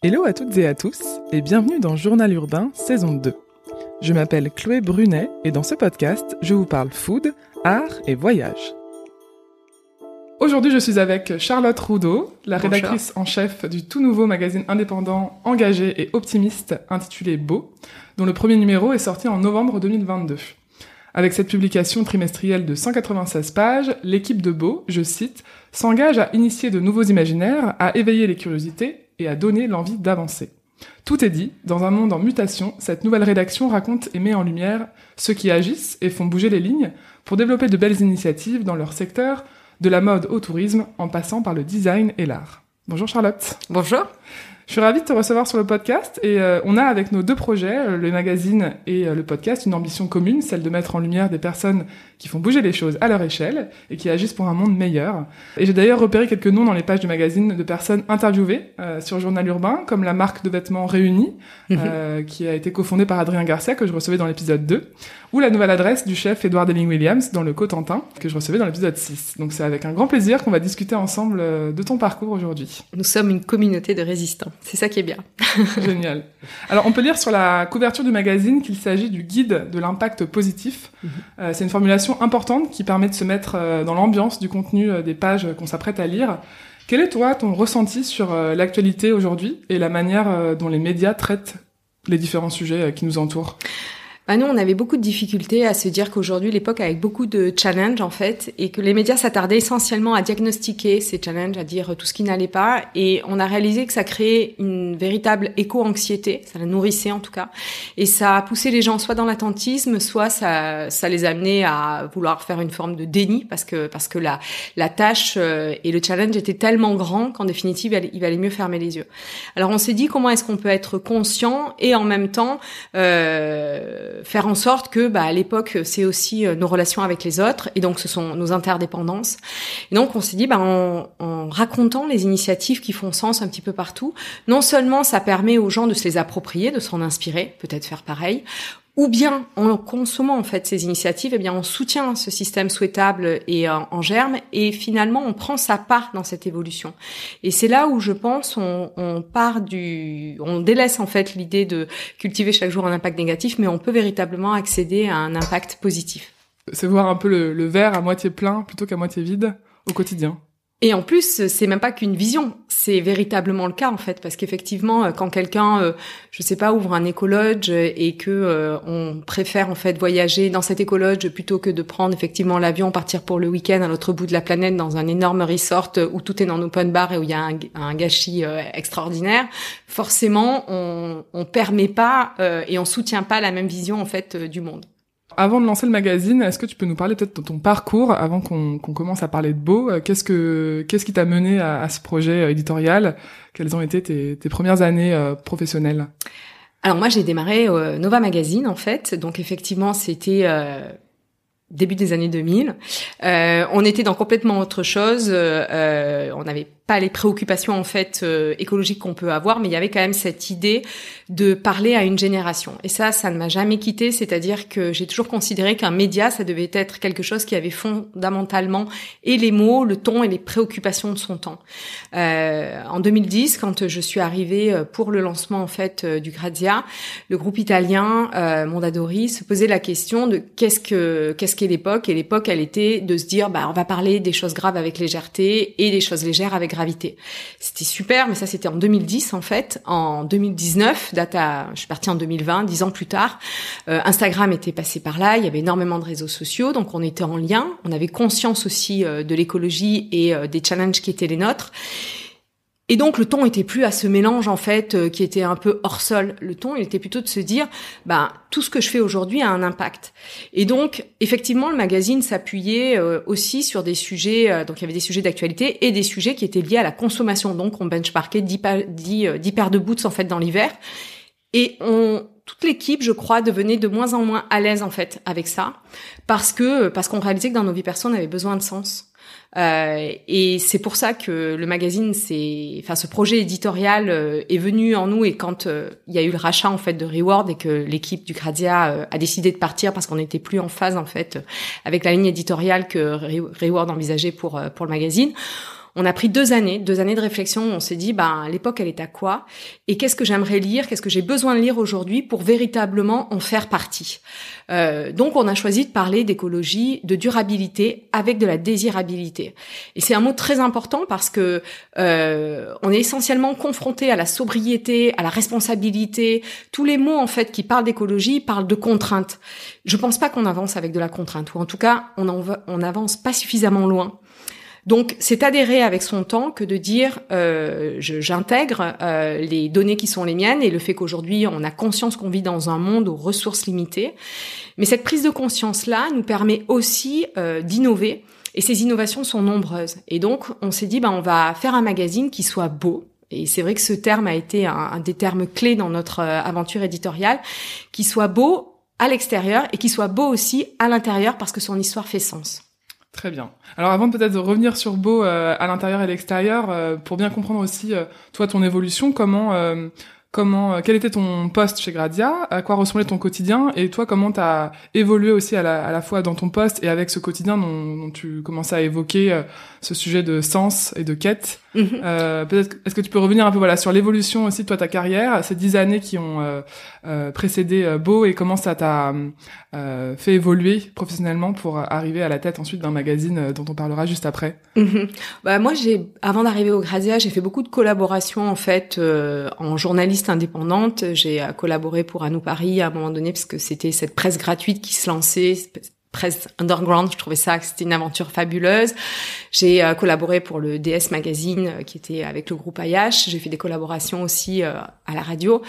Hello à toutes et à tous et bienvenue dans Journal Urbain saison 2. Je m'appelle Chloé Brunet et dans ce podcast, je vous parle food, art et voyage. Aujourd'hui, je suis avec Charlotte Roudot, la Bonjour. rédactrice en chef du tout nouveau magazine indépendant engagé et optimiste intitulé Beau, dont le premier numéro est sorti en novembre 2022. Avec cette publication trimestrielle de 196 pages, l'équipe de Beau, je cite, s'engage à initier de nouveaux imaginaires, à éveiller les curiosités et à donner l'envie d'avancer. Tout est dit, dans un monde en mutation, cette nouvelle rédaction raconte et met en lumière ceux qui agissent et font bouger les lignes pour développer de belles initiatives dans leur secteur, de la mode au tourisme, en passant par le design et l'art. Bonjour Charlotte. Bonjour. Je suis ravie de te recevoir sur le podcast et euh, on a avec nos deux projets, euh, le magazine et euh, le podcast, une ambition commune, celle de mettre en lumière des personnes qui font bouger les choses à leur échelle et qui agissent pour un monde meilleur. Et j'ai d'ailleurs repéré quelques noms dans les pages du magazine de personnes interviewées euh, sur Journal Urbain, comme la marque de vêtements Réunis, euh, qui a été cofondée par Adrien Garcia, que je recevais dans l'épisode 2, ou la nouvelle adresse du chef Edward Elling Williams dans le Cotentin, que je recevais dans l'épisode 6. Donc c'est avec un grand plaisir qu'on va discuter ensemble euh, de ton parcours aujourd'hui. Nous sommes une communauté de résistants. C'est ça qui est bien. Génial. Alors, on peut lire sur la couverture du magazine qu'il s'agit du guide de l'impact positif. Euh, c'est une formulation importante qui permet de se mettre euh, dans l'ambiance du contenu euh, des pages qu'on s'apprête à lire. Quel est, toi, ton ressenti sur euh, l'actualité aujourd'hui et la manière euh, dont les médias traitent les différents sujets euh, qui nous entourent? Bah nous, on avait beaucoup de difficultés à se dire qu'aujourd'hui, l'époque avec beaucoup de challenges en fait, et que les médias s'attardaient essentiellement à diagnostiquer ces challenges, à dire tout ce qui n'allait pas, et on a réalisé que ça créait une véritable éco-anxiété, ça la nourrissait en tout cas, et ça a poussé les gens soit dans l'attentisme, soit ça, ça les a amenés à vouloir faire une forme de déni, parce que parce que la la tâche euh, et le challenge étaient tellement grands qu'en définitive, il valait mieux fermer les yeux. Alors on s'est dit comment est-ce qu'on peut être conscient et en même temps euh, faire en sorte que bah, à l'époque c'est aussi euh, nos relations avec les autres et donc ce sont nos interdépendances. Et donc on s'est dit bah, en, en racontant les initiatives qui font sens un petit peu partout, non seulement ça permet aux gens de se les approprier, de s'en inspirer, peut-être faire pareil, ou bien en consommant en fait ces initiatives, eh bien on soutient ce système souhaitable et en, en germe et finalement on prend sa part dans cette évolution. Et c'est là où je pense on, on part du, on délaisse en fait l'idée de cultiver chaque jour un impact négatif, mais on peut véritablement accéder à un impact positif. C'est voir un peu le, le verre à moitié plein plutôt qu'à moitié vide au quotidien. Et en plus, c'est même pas qu'une vision, c'est véritablement le cas en fait, parce qu'effectivement, euh, quand quelqu'un, euh, je sais pas, ouvre un écologe et que euh, on préfère en fait voyager dans cet écologe plutôt que de prendre effectivement l'avion, partir pour le week-end à l'autre bout de la planète dans un énorme resort où tout est en open bar et où il y a un, un gâchis euh, extraordinaire, forcément, on, on permet pas euh, et on soutient pas la même vision en fait euh, du monde. Avant de lancer le magazine, est-ce que tu peux nous parler peut-être de ton parcours avant qu'on commence à parler de Beau? Euh, Qu'est-ce que qu'est-ce qui t'a mené à, ce projet éditorial? Quelles ont été tes, premières années euh, professionnelles? Alors moi j'ai démarré euh, Nova Magazine en fait, donc effectivement c'était début des années 2000. Euh, on était dans complètement autre chose. on n'avait pas les préoccupations en fait euh, écologiques qu'on peut avoir, mais il y avait quand même cette idée de parler à une génération. Et ça, ça ne m'a jamais quitté. C'est-à-dire que j'ai toujours considéré qu'un média, ça devait être quelque chose qui avait fondamentalement et les mots, le ton et les préoccupations de son temps. Euh, en 2010, quand je suis arrivée euh, pour le lancement en fait euh, du Grazia, le groupe italien euh, Mondadori se posait la question de qu'est-ce que qu'est-ce qu'est l'époque? Et l'époque elle était de se dire bah on va parler des choses graves avec légèreté et des choses légères avec C'était super mais ça c'était en 2010 en fait. En 2019, date à je suis partie en 2020, dix ans plus tard, euh, Instagram était passé par là, il y avait énormément de réseaux sociaux donc on était en lien, on avait conscience aussi euh, de l'écologie et euh, des challenges qui étaient les nôtres. Et donc le ton était plus à ce mélange en fait euh, qui était un peu hors sol. Le ton, il était plutôt de se dire, ben tout ce que je fais aujourd'hui a un impact. Et donc effectivement, le magazine s'appuyait euh, aussi sur des sujets, euh, donc il y avait des sujets d'actualité et des sujets qui étaient liés à la consommation. Donc on benchmarkait 10, pa- 10, euh, 10 paires de boots en fait dans l'hiver. Et on, toute l'équipe, je crois, devenait de moins en moins à l'aise en fait avec ça, parce que parce qu'on réalisait que dans nos vies perso, on avait besoin de sens. Euh, et c'est pour ça que le magazine, c'est, enfin, ce projet éditorial euh, est venu en nous. Et quand euh, il y a eu le rachat en fait de Reward et que l'équipe du Grazia euh, a décidé de partir parce qu'on n'était plus en phase en fait avec la ligne éditoriale que Re- Reward envisageait pour pour le magazine, On a pris deux années, deux années de réflexion. on s'est dit, ben, l'époque, elle est à quoi Et qu'est-ce que j'aimerais lire Qu'est-ce que j'ai besoin de lire aujourd'hui pour véritablement en faire partie euh, Donc, on a choisi de parler d'écologie, de durabilité avec de la désirabilité. Et c'est un mot très important parce que euh, on est essentiellement confronté à la sobriété, à la responsabilité. Tous les mots en fait qui parlent d'écologie parlent de contraintes. Je pense pas qu'on avance avec de la contrainte, ou en tout cas, on avance pas suffisamment loin. Donc, c'est adhérer avec son temps que de dire euh, j'intègre euh, les données qui sont les miennes et le fait qu'aujourd'hui on a conscience qu'on vit dans un monde aux ressources limitées. Mais cette prise de conscience-là nous permet aussi euh, d'innover et ces innovations sont nombreuses. Et donc, on s'est dit, ben, on va faire un magazine qui soit beau, et c'est vrai que ce terme a été un, un, des termes clés dans notre aventure éditoriale, qui soit beau à l'extérieur et qui soit beau aussi à l'intérieur parce que son histoire fait sens. Très bien. Alors avant peut-être de revenir sur Beau euh, à l'intérieur et l'extérieur, euh, pour bien comprendre aussi euh, toi ton évolution, comment comment quel était ton poste chez Gradia, à quoi ressemblait ton quotidien et toi comment tu as évolué aussi à la, à la, fois dans ton poste et avec ce quotidien dont, dont tu commençais à évoquer ce sujet de sens et de quête. Mhm. Euh, peut-être est-ce que tu peux revenir un peu voilà sur l'évolution aussi de toi ta carrière, ces dix années qui ont euh, euh, précédé euh, Beau et comment ça t'a euh, fait évoluer professionnellement pour arriver à la tête ensuite d'un magazine dont on parlera juste après? Mhm. Bah moi j'ai avant d'arriver au Grazia j'ai fait beaucoup de collaborations en fait en journaliste indépendante. J'ai collaboré pour Anou Paris à un moment donné parce que c'était cette presse gratuite qui se lançait presse underground. Je trouvais ça que c'était une aventure fabuleuse. J'ai euh, collaboré pour le DS Magazine euh, qui était avec le groupe Ayash. J'ai fait des collaborations aussi euh, à la radio.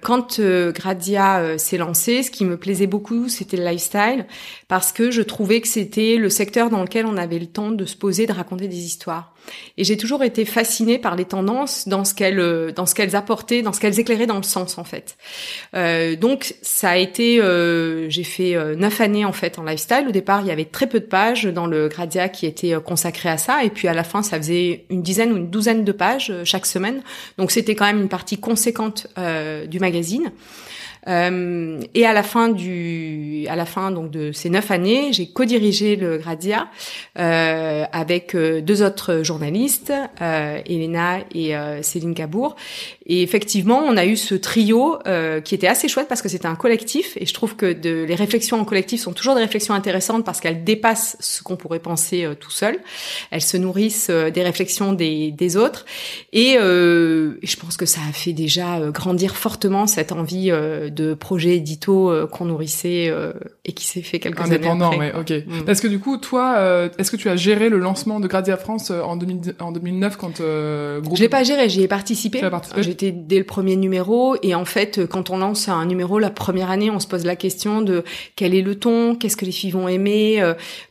quand Gradia s'est lancé, ce qui me plaisait beaucoup, c'était le lifestyle, parce que je trouvais que c'était le secteur dans lequel on avait le temps de se poser, de raconter des histoires. Et j'ai toujours été fascinée par les tendances dans ce qu'elles euh, dans ce qu'elles apportaient, dans ce qu'elles éclairaient dans le sens en fait. Euh, donc ça a été, euh, j'ai fait euh, neuf années en fait en lifestyle. Au départ, il y avait très peu de pages dans le Gradia qui étaient consacrées à ça, et puis à la fin, ça faisait une dizaine ou une douzaine de pages chaque semaine. Donc c'était quand même une partie conséquente du magazine. Euh, et à la fin du, à la fin donc de ces neuf années, j'ai co-dirigé le Gradia euh, avec euh, deux autres journalistes, euh, Elena et euh, Céline Cabourg. Et effectivement, on a eu ce trio qui était assez chouette parce que c'était un collectif. Et je trouve que de, les réflexions en collectif sont toujours des réflexions intéressantes parce qu'elles dépassent ce qu'on pourrait penser tout seul. Elles se nourrissent des réflexions des, des autres. Et je pense que ça a fait déjà grandir fortement cette envie de projets édito euh, qu'on nourrissait euh, et qui s'est fait quelques Indépendant, années après. ouais, ok. Mm. Parce que du coup, toi, euh, est-ce que tu as géré le lancement de Gradia France en, 2000, en 2009 quand euh, groupe... Je l'ai pas géré, j'y ai participé. J'étais dès le premier numéro et en fait, quand on lance un numéro la première année, on se pose la question de quel est le ton, qu'est-ce que les filles vont aimer.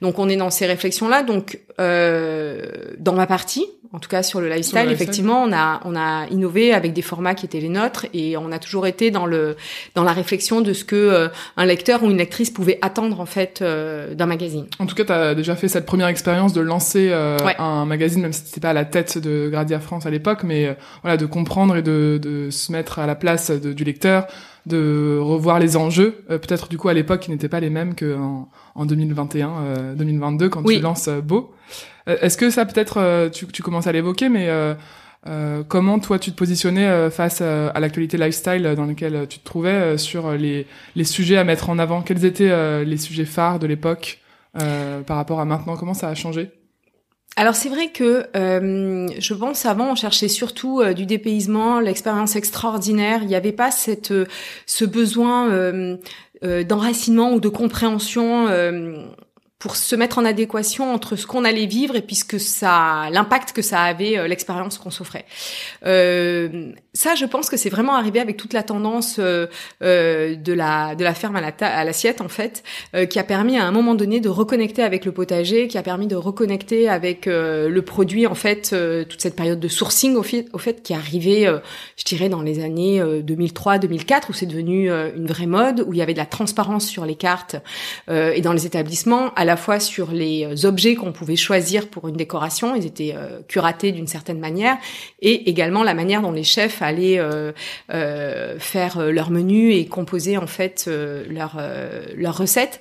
donc on est dans ces réflexions-là. Donc dans ma partie, en tout cas sur le lifestyle, effectivement, on a on a innové avec des formats qui étaient les nôtres et on a toujours été dans le dans la réflexion de ce que euh, un lecteur ou une lectrice pouvait attendre en fait euh, d'un magazine. En tout cas, tu as déjà fait cette première expérience de lancer euh, un magazine, même si c'était pas à la tête de Gradia France à l'époque, mais voilà, de comprendre et de, de se mettre à la place du lecteur, de revoir les enjeux, peut-être du coup à l'époque qui n'étaient pas les mêmes qu'en en 2021, 2022 quand tu lances Beau. Euh, est-ce que ça peut-être, euh, tu, tu, commences à l'évoquer, mais euh, comment toi tu te positionnais face à, l'actualité lifestyle dans laquelle tu te trouvais sur les, les sujets à mettre en avant? Quels étaient les sujets phares de l'époque par rapport à maintenant? Comment ça a changé? Alors c'est vrai que euh, je pense avant on cherchait surtout du dépaysement, l'expérience extraordinaire. Il n'y avait pas cette ce besoin euh, d'enracinement ou de compréhension pour se mettre en adéquation entre ce qu'on allait vivre et puisque ça, l'impact que ça avait, euh, l'expérience qu'on s'offrait. Euh, ça, je pense que c'est vraiment arrivé avec toute la tendance euh, euh de la de la ferme à la à l'assiette en fait, euh, qui a permis à un moment donné de reconnecter avec le potager, qui a permis de reconnecter avec le produit en fait, toute cette période de sourcing au fait, au fait qui est arrivée, je dirais dans les années 2003-2004 où c'est devenu une vraie mode, où il y avait de la transparence sur les cartes et dans les établissements. Fois sur les euh, objets qu'on pouvait choisir pour une décoration, ils étaient euh, curatés d'une certaine manière, et également la manière dont les chefs allaient euh, faire leur menu et composer en fait leur leur recette.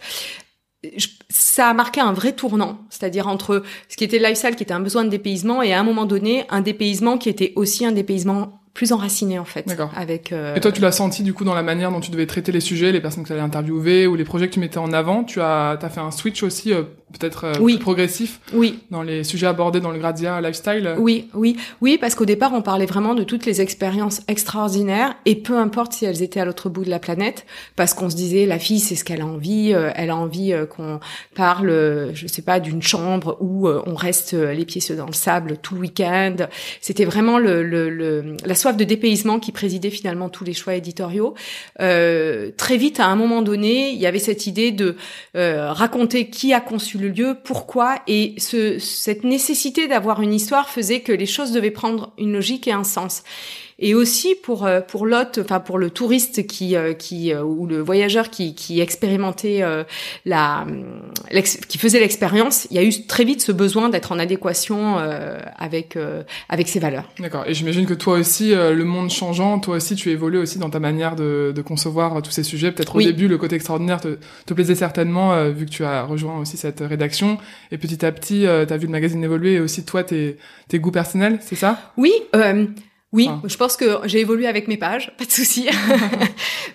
ça a marqué un vrai tournant, c'est-à-dire entre ce qui était le lifestyle, qui était un besoin de dépaysement, et à un moment donné, un dépaysement qui était aussi un dépaysement plus enraciné en fait. D'accord. Avec. euh, Et toi, tu l'as senti du coup dans la manière dont tu devais traiter les sujets, les personnes que tu allais interviewer ou les projets que tu mettais en avant? Tu as, as fait un switch aussi, euh, peut-être euh, Oui. plus progressif Oui, dans les sujets abordés dans le Gradia Lifestyle? oui, oui, oui, parce qu'au départ, on parlait vraiment de toutes les expériences extraordinaires, et peu importe si elles étaient à l'autre bout de la planète, parce qu'on se disait, la fille, c'est ce qu'elle a envie, euh, elle a envie euh, qu'on parle, euh, je sais pas, d'une chambre où on reste les pieds dans le sable tout le week-end. C'était vraiment le, le, le- la soif de dépaysement qui présidait finalement tous les choix éditoriaux. Euh, très vite, à un moment donné, il y avait cette idée de euh, raconter qui a conçu le lieu, pourquoi, et ce, cette nécessité d'avoir une histoire faisait que les choses devaient prendre une logique et un sens. Et aussi pour euh, pour l'hôte, enfin pour le touriste qui euh, qui euh, ou le voyageur qui qui expérimentait la qui faisait l'expérience, il y a eu très vite ce besoin d'être en adéquation avec avec ses valeurs. D'accord. Et j'imagine que toi aussi, le monde changeant, toi aussi, tu évolues aussi dans ta manière de, de concevoir tous ces sujets. Peut-être Oui. au début, le côté extraordinaire te, te plaisait certainement, vu que tu as rejoint aussi cette rédaction. Et petit à petit, tu as vu le magazine évoluer et aussi toi, tes, tes goûts personnels, c'est ça? Oui, euh, oui, je pense que j'ai évolué avec mes pages, pas de souci.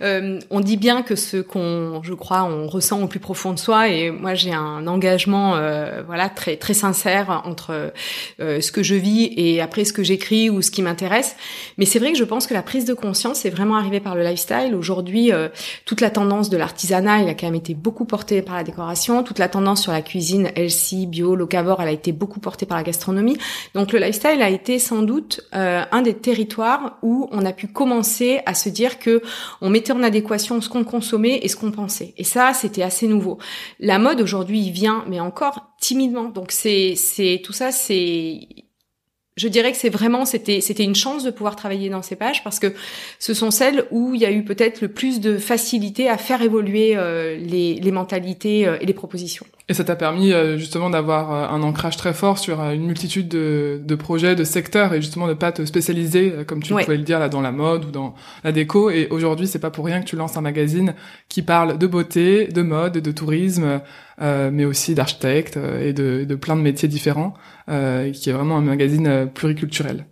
Euh, on dit bien que ce qu'on, je crois, on ressent au plus profond de soi, et moi j'ai un engagement, euh, voilà, très très sincère entre euh, ce que je vis et après ce que j'écris ou ce qui m'intéresse. Mais c'est vrai que je pense que la prise de conscience est vraiment arrivée par le lifestyle. Aujourd'hui, toute la tendance de l'artisanat, il a quand même été beaucoup portée par la décoration. Toute la tendance sur la cuisine healthy, bio, locavore, elle a été beaucoup portée par la gastronomie. Donc le lifestyle a été sans doute un des territoires où on a pu commencer à se dire que on mettait en adéquation ce qu'on consommait et ce qu'on pensait. Et ça, c'était assez nouveau. La mode aujourd'hui vient, mais encore timidement. Donc c'est c'est tout ça, c'est je dirais que c'est vraiment c'était c'était une chance de pouvoir travailler dans ces pages parce que ce sont celles où il y a eu peut-être le plus de facilité à faire évoluer euh, les, les mentalités euh, et les propositions. Et ça t'a permis euh, justement d'avoir euh, un ancrage très fort sur euh, une multitude de, de projets, de secteurs, et justement de pas te spécialiser, comme tu Ouais. pouvais le dire là, dans la mode ou dans la déco. Et aujourd'hui, c'est pas pour rien que tu lances un magazine qui parle de beauté, de mode, de tourisme, euh, mais aussi d'architecte et de, de plein de métiers différents, euh, qui est vraiment un magazine pluriculturel.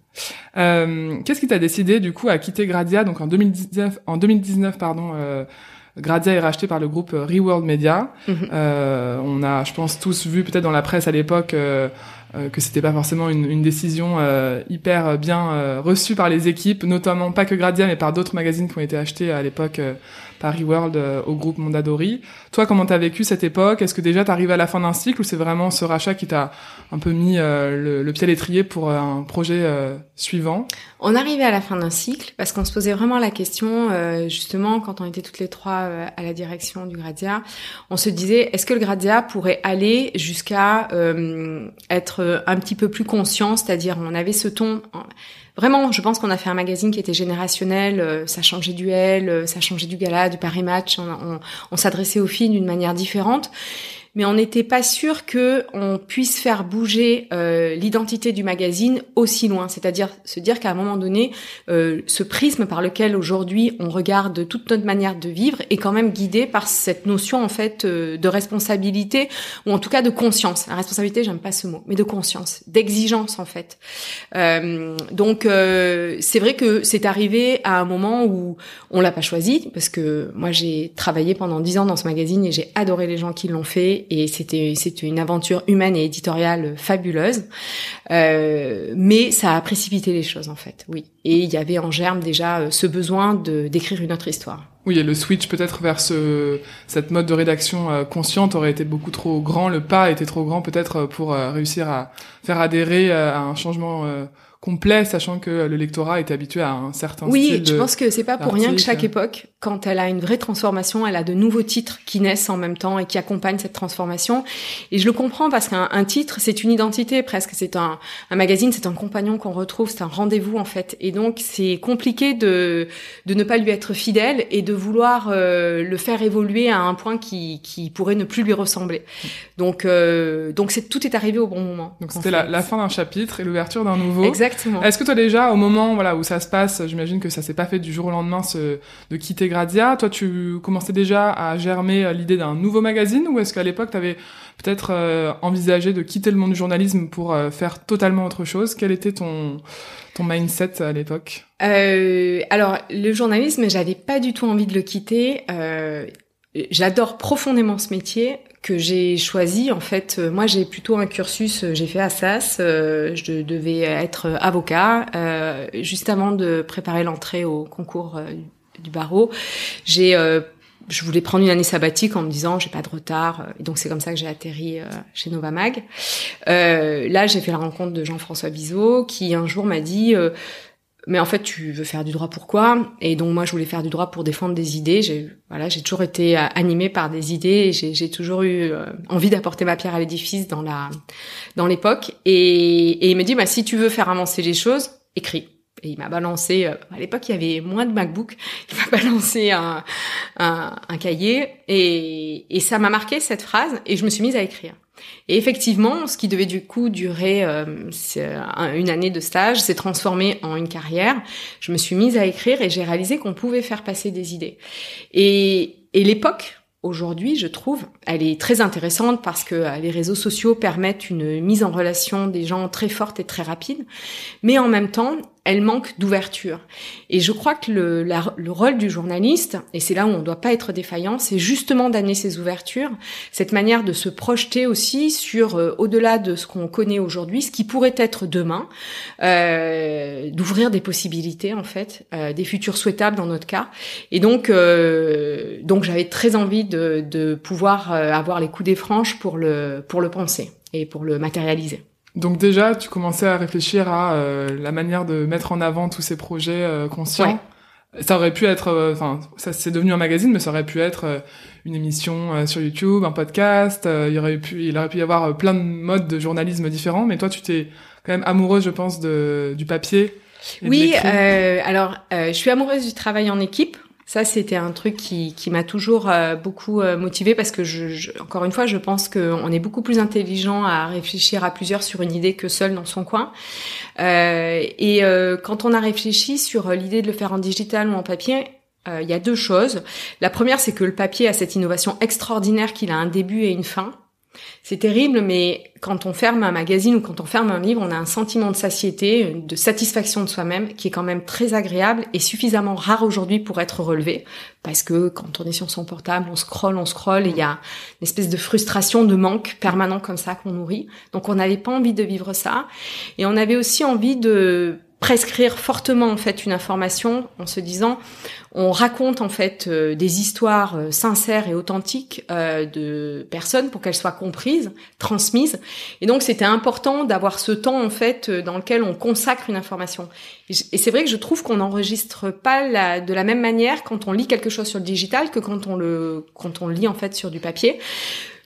Euh, Qu'est-ce qui t'a décidé du coup à quitter Gradia Donc en 2019, en 2019 pardon, euh, Gradia est racheté par le groupe euh, Reworld Media. Mhm. Euh, on a, je pense, tous vu peut-être dans la presse à l'époque euh, euh, que c'était pas forcément une, une décision euh, hyper bien euh, reçue par les équipes, notamment pas que Gradia, mais par d'autres magazines qui ont été achetés à l'époque euh, par Reworld euh, au groupe Mondadori. Toi, comment t'as vécu cette époque? Est-ce que déjà t'arrives à la fin d'un cycle ou c'est vraiment ce rachat qui t'a un peu mis euh, le, pied à l'étrier pour euh, un projet euh, suivant? On arrivait à la fin d'un cycle parce qu'on se posait vraiment la question, justement, quand on était toutes les trois à la direction du Gradia, on se disait, est-ce que le Gradia pourrait aller jusqu'à être un petit peu plus conscient, c'est-à-dire on avait ce ton... Vraiment, je pense qu'on a fait un magazine qui était générationnel, ça changeait du L, ça changeait du gala, du Paris Match, on, on, on s'adressait aux filles d'une manière différente mais on n'était pas sûr que on puisse faire bouger euh, l'identité du magazine aussi loin. C'est-à-dire se dire qu'à un moment donné, euh, ce prisme par lequel aujourd'hui on regarde toute notre manière de vivre est quand même guidé par cette notion en fait euh, de responsabilité ou en tout cas de conscience. La responsabilité, j'aime pas ce mot, mais de conscience, d'exigence en fait. Euh, donc euh, c'est vrai que c'est arrivé à un moment où on l'a pas choisi parce que moi j'ai travaillé pendant dix ans dans ce magazine et j'ai adoré les gens qui l'ont fait et c'était c'était une aventure humaine et éditoriale fabuleuse. Euh, mais ça a précipité les choses en fait, oui. Et il y avait en germe déjà euh, ce besoin de d'écrire une autre histoire. Oui, et le switch peut-être vers ce, cette mode de rédaction euh, consciente aurait été beaucoup trop grand. Le pas était trop grand peut-être euh, pour réussir à faire adhérer à un changement complet, sachant que le lectorat est habitué à un certain Oui, style. je de- pense que c'est pas pour rien que chaque époque, quand elle a une vraie transformation, elle a de nouveaux titres qui naissent en même temps et qui accompagnent cette transformation. Et je le comprends parce qu'un un titre, c'est une identité presque. C'est un, un magazine, c'est un compagnon qu'on retrouve, c'est un rendez-vous en fait. Et donc c'est compliqué de de ne pas lui être fidèle et de vouloir euh, le faire évoluer à un point qui qui pourrait ne plus lui ressembler. Donc euh, donc c'est tout est arrivé au bon moment. Donc c'était la, fin d'un chapitre et l'ouverture d'un nouveau. Exactement. Exactement. Est-ce que toi déjà, au moment voilà où ça se passe, j'imagine que ça s'est pas fait du jour au lendemain ce, de quitter Toi, tu commençais déjà à germer euh, l'idée d'un nouveau magazine, ou est-ce qu'à l'époque, tu avais peut-être euh, envisagé de quitter le monde du journalisme pour euh, faire totalement autre chose? Quel était ton ton mindset à l'époque? Alors, le journalisme, j'avais pas du tout envie de le quitter. J'adore profondément ce métier que j'ai choisi. En fait, moi, j'ai plutôt un cursus. J'ai fait Assas. Je devais être avocat. Juste avant de préparer l'entrée au concours du barreau, j'ai je voulais prendre une année sabbatique en me disant j'ai pas de retard et donc c'est comme ça que j'ai atterri chez Novamag. Euh, là j'ai fait la rencontre de Jean-François Bizot qui un jour m'a dit mais en fait, tu veux faire du droit pourquoi Et donc moi, je voulais faire du droit pour défendre des idées. J'ai voilà, j'ai toujours été euh, animée par des idées. J'ai toujours eu euh, envie d'apporter ma pierre à l'édifice dans la dans l'époque. Et, et il me dit, bah si tu veux faire avancer les choses, écris. Et il m'a balancé. Euh, à l'époque, il y avait moins de MacBook. Il m'a balancé un, un, un cahier et, et ça m'a marqué cette phrase. Et je me suis mise à écrire. Et effectivement, ce qui devait du coup durer euh, une année de stage s'est transformé en une carrière. Je me suis mise à écrire et j'ai réalisé qu'on pouvait faire passer des idées. Et, et l'époque, aujourd'hui, je trouve, elle est très intéressante parce que euh, les réseaux sociaux permettent une mise en relation des gens très forte et très rapide, mais en même temps, elle manque d'ouverture. Et je crois que le, le rôle du journaliste, et c'est là où on ne doit pas être défaillant, c'est justement d'amener ces ouvertures, cette manière de se projeter aussi sur, euh, au-delà de ce qu'on connaît aujourd'hui, ce qui pourrait être demain, euh, d'ouvrir des possibilités en fait, euh, des futurs souhaitables dans notre cas. Et donc, euh, donc j'avais très envie de, de pouvoir euh, avoir les coups des franches pour le, pour le penser et pour le matérialiser. Donc déjà, tu commençais à réfléchir à euh, la manière de mettre en avant tous ces projets euh, conscients. Ça aurait pu être, euh, enfin, ça c'est devenu un magazine, mais ça aurait pu être une émission sur YouTube, un podcast. il aurait pu, il aurait pu y avoir plein de modes de journalisme différents. Mais toi, tu t'es quand même amoureuse, je pense, de, du papier. oui, alors je suis amoureuse du travail en équipe. Ça, c'était un truc qui, m'a toujours euh, beaucoup euh, motivée parce que, encore une fois, je pense qu'on est beaucoup plus intelligent à réfléchir à plusieurs sur une idée que seul dans son coin. Euh, et quand on a réfléchi sur l'idée de le faire en digital ou en papier, il y a deux choses. La première, c'est que le papier a cette innovation extraordinaire qu'il a un début et une fin. C'est terrible, mais quand on ferme un magazine ou quand on ferme un livre, on a un sentiment de satiété, de satisfaction de soi-même, qui est quand même très agréable et suffisamment rare aujourd'hui pour être relevé. Parce que quand on est sur son portable, on scrolle, on scrolle, et il y a une espèce de frustration, de manque permanent comme ça qu'on nourrit. Donc on n'avait pas envie de vivre ça. Et on avait aussi envie de prescrire fortement en fait une information en se disant on raconte en fait euh, des histoires euh, sincères et authentiques euh, de personnes pour qu'elles soient comprises, transmises. Et donc c'était important d'avoir ce temps en fait dans lequel on consacre une information. Et c'est vrai que je trouve qu'on n'enregistre pas la, de la même manière quand on lit quelque chose sur le digital que quand on le quand on lit en fait sur du papier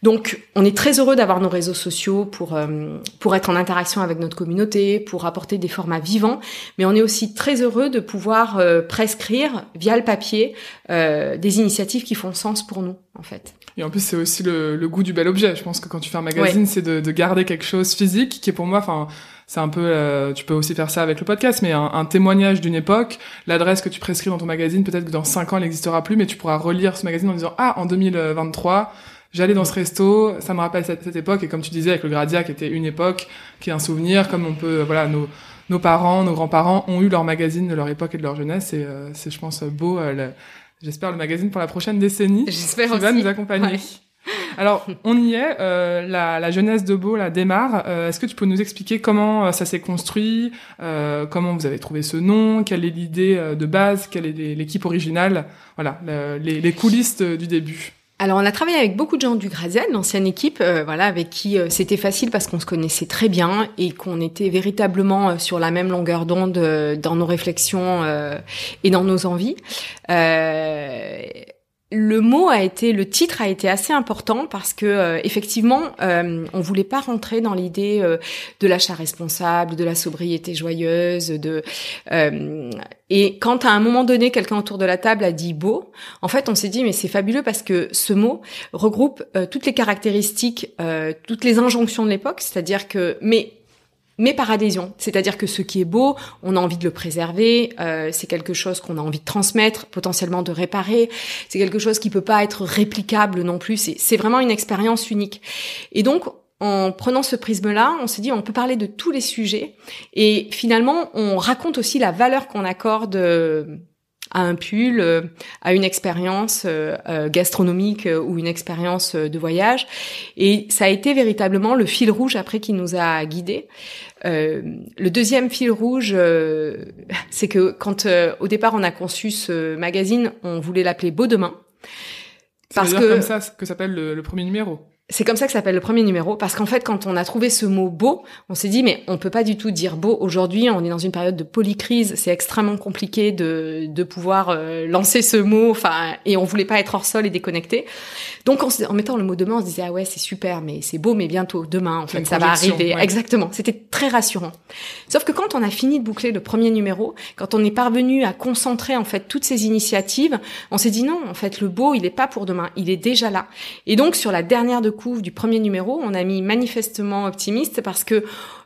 donc, on est très heureux d'avoir nos réseaux sociaux pour euh, pour être en interaction avec notre communauté, pour apporter des formats vivants, mais on est aussi très heureux de pouvoir euh, prescrire via le papier euh, des initiatives qui font sens pour nous, en fait. Et en plus, c'est aussi le, le, goût du bel objet. Je pense que quand tu fais un magazine, c'est de, de, garder quelque chose physique qui est pour moi, enfin, c'est un peu, tu peux aussi faire ça avec le podcast, mais un, un témoignage d'une époque. L'adresse que tu prescris dans ton magazine, peut-être que dans cinq ans, elle n'existera plus, mais tu pourras relire ce magazine en disant ah, en 2023 j'allais dans ce resto, ça me rappelle cette, cette, époque, et comme tu disais avec le Gradia, qui était une époque, qui est un souvenir, comme on peut, voilà, nos, nos parents, nos grands-parents ont eu leur magazine de leur époque et de leur jeunesse, et euh, c'est, je pense, beau. Euh, j'espère le magazine pour la prochaine décennie. J'espère qui va nous accompagner. Alors, on y est. Euh, la, la, jeunesse de Beau la démarre. Euh, est-ce que tu peux nous expliquer comment euh, ça s'est construit, euh, comment vous avez trouvé ce nom, quelle est l'idée de base, quelle est l'équipe originale, voilà, les, les coulisses du début? Alors on a travaillé avec beaucoup de gens du Graziel, l'ancienne équipe, euh, voilà, avec qui euh, c'était facile parce qu'on se connaissait très bien et qu'on était véritablement euh, sur la même longueur d'onde dans nos réflexions et dans nos envies le mot a été, le titre a été assez important parce que euh, effectivement, euh, on voulait pas rentrer dans l'idée euh, de l'achat responsable, de la sobriété joyeuse, de euh, et quand à un moment donné quelqu'un autour de la table a dit beau, en fait on s'est dit mais c'est fabuleux parce que ce mot regroupe toutes les caractéristiques, toutes les injonctions de l'époque, c'est-à-dire que mais mais par adhésion. C'est-à-dire que ce qui est beau, on a envie de le préserver, euh, c'est quelque chose qu'on a envie de transmettre, potentiellement de réparer, c'est quelque chose qui peut pas être réplicable non plus, c'est vraiment une expérience unique. Et donc, en prenant ce prisme-là, on s'est dit on peut parler de tous les sujets et finalement on raconte aussi la valeur qu'on accorde euh, à un pull, euh, à une expérience euh, gastronomique ou une expérience de voyage. Et ça a été véritablement le fil rouge après qui nous a guidés. le deuxième fil rouge, c'est que quand au départ on a conçu ce magazine, on voulait l'appeler Beau demain. Parce que comme ça que s'appelle le premier numéro. C'est comme ça que s'appelle le premier numéro, parce qu'en fait, quand on a trouvé ce mot beau, on s'est dit, mais on peut pas du tout dire beau. Aujourd'hui, on est dans une période de polycrise, c'est extrêmement compliqué de, de pouvoir euh, lancer ce mot, enfin, et on voulait pas être hors sol et déconnecté. Donc, en mettant le mot demain, on se disait, ah ouais, c'est super, mais c'est beau, mais bientôt, demain, en fait, ça va arriver. Exactement. C'était très rassurant. Sauf que quand on a fini de boucler le premier numéro, quand on est parvenu à concentrer, en fait, toutes ces initiatives, on s'est dit, non, en fait, le beau, il est pas pour demain, il est déjà là. Et donc, sur la dernière de du premier numéro, on a mis manifestement optimiste parce que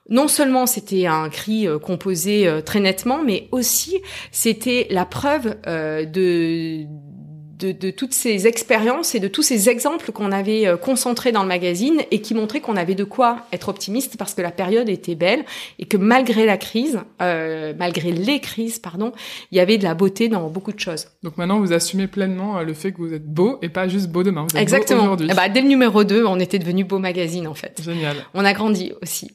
non seulement c'était un cri euh, composé euh, très nettement, mais aussi c'était la preuve euh, de de, toutes ces expériences et de tous ces exemples qu'on avait euh, concentrés dans le magazine et qui montraient qu'on avait de quoi être optimiste parce que la période était belle et que malgré la crise, euh, malgré les crises, pardon, il y avait de la beauté dans beaucoup de choses. Donc maintenant, vous assumez pleinement euh, le fait que vous êtes beau et pas juste beau demain. Vous êtes Exactement. Eh bah, dès le numéro 2, on était devenu beau magazine en fait. Génial. On a grandi aussi.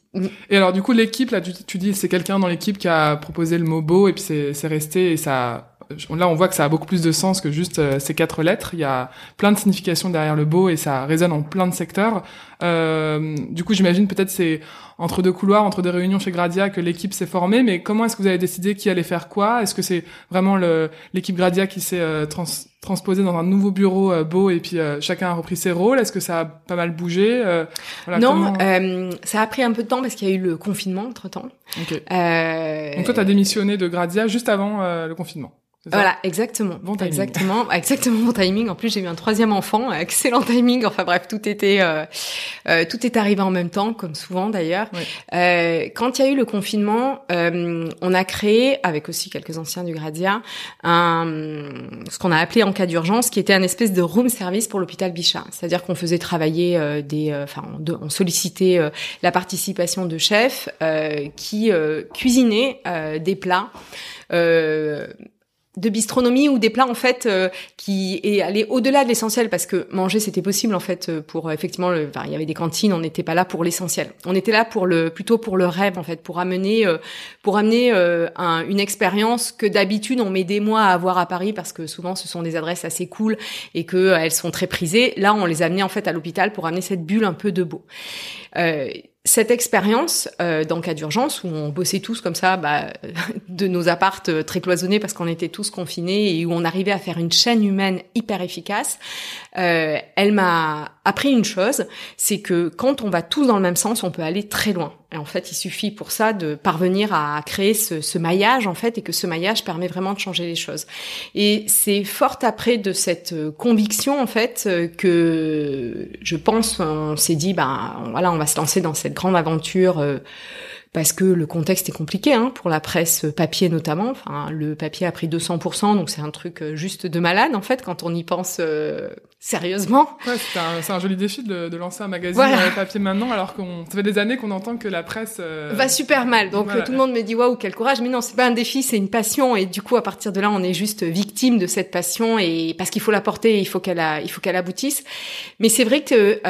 Et alors du coup, l'équipe, là, tu, tu dis, c'est quelqu'un dans l'équipe qui a proposé le mot beau et puis c'est resté et ça là on voit que ça a beaucoup plus de sens que juste euh, ces quatre lettres. Il y a plein de significations derrière le beau et ça résonne en plein de secteurs. Euh, du coup, j'imagine peut-être c'est entre deux couloirs, entre deux réunions chez Gradia que l'équipe s'est formée. Mais comment est-ce que vous avez décidé qui allait faire quoi? Est-ce que c'est vraiment l'équipe Gradia qui s'est euh, transposée dans un nouveau bureau euh, beau et puis chacun a repris ses rôles? Est-ce que ça a pas mal bougé voilà, Non, ça a pris un peu de temps parce qu'il y a eu le confinement entre temps. Okay. Donc toi, t'as démissionné de Gradia juste avant le confinement? Voilà, exactement. Bon timing. Exactement, exactement mon timing. En plus, j'ai eu un troisième enfant, excellent timing. Enfin bref, tout était, euh, euh, tout est arrivé en même temps, comme souvent d'ailleurs. Euh, quand il y a eu le confinement, euh, on a créé, avec aussi quelques anciens du Gradia, un, ce qu'on a appelé en cas d'urgence, qui était un espèce de room service pour l'hôpital Bichat. C'est-à-dire qu'on faisait travailler euh, des, enfin, on, sollicitait la participation de chefs qui cuisinaient des plats. Euh, de bistronomie ou des plats en fait euh, qui est allé au-delà de l'essentiel parce que manger c'était possible en fait euh, pour euh, effectivement le, enfin, il y avait des cantines on n'était pas là pour l'essentiel. On était là pour le plutôt pour le rêve en fait pour amener pour amener un, une expérience que d'habitude on met des mois à avoir à Paris parce que souvent ce sont des adresses assez cool et que elles sont très prisées. Là on les amenait en fait à l'hôpital pour amener cette bulle un peu de beau cette expérience euh, dans cas d'urgence où on bossait tous comme ça bah, de nos appartes euh, très cloisonnés parce qu'on était tous confinés et où on arrivait à faire une chaîne humaine hyper efficace, euh, elle m'a appris une chose, c'est que quand on va tous dans le même sens, on peut aller très loin. Et en fait, il suffit pour ça de parvenir à créer ce, maillage, en fait, et que ce maillage permet vraiment de changer les choses. Et c'est fort après de cette conviction, en fait, que je pense, on s'est dit, ben voilà, on va se lancer dans cette grande aventure. Euh, parce que le contexte est compliqué hein, pour la presse papier notamment. Enfin, le papier a pris 200%, donc c'est un truc euh, juste de malade en fait quand on y pense euh, sérieusement. Ouais, c'est un, un, joli défi de, de, lancer un magazine voilà. papier maintenant, alors qu'on ça fait des années qu'on entend que la presse euh, va super mal. Donc tout le monde me dit waouh quel courage, mais non c'est pas un défi, c'est une passion et du coup à partir de là on est juste victime de cette passion et parce qu'il faut la porter, il faut qu'elle il faut qu'elle aboutisse. Mais c'est vrai que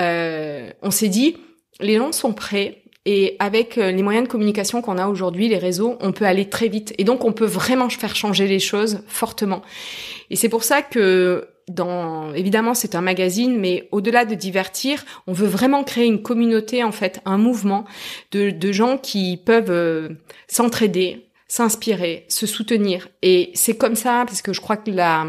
on s'est dit les gens sont prêts et avec euh, les moyens de communication qu'on a aujourd'hui, les réseaux, on peut aller très vite. Et donc, on peut vraiment faire changer les choses fortement. Et c'est pour ça que dans, évidemment, c'est un magazine, mais au-delà de divertir, on veut vraiment créer une communauté, en fait, un mouvement de, gens qui peuvent euh, s'entraider, s'inspirer, se soutenir. Et c'est comme ça, parce que je crois que la,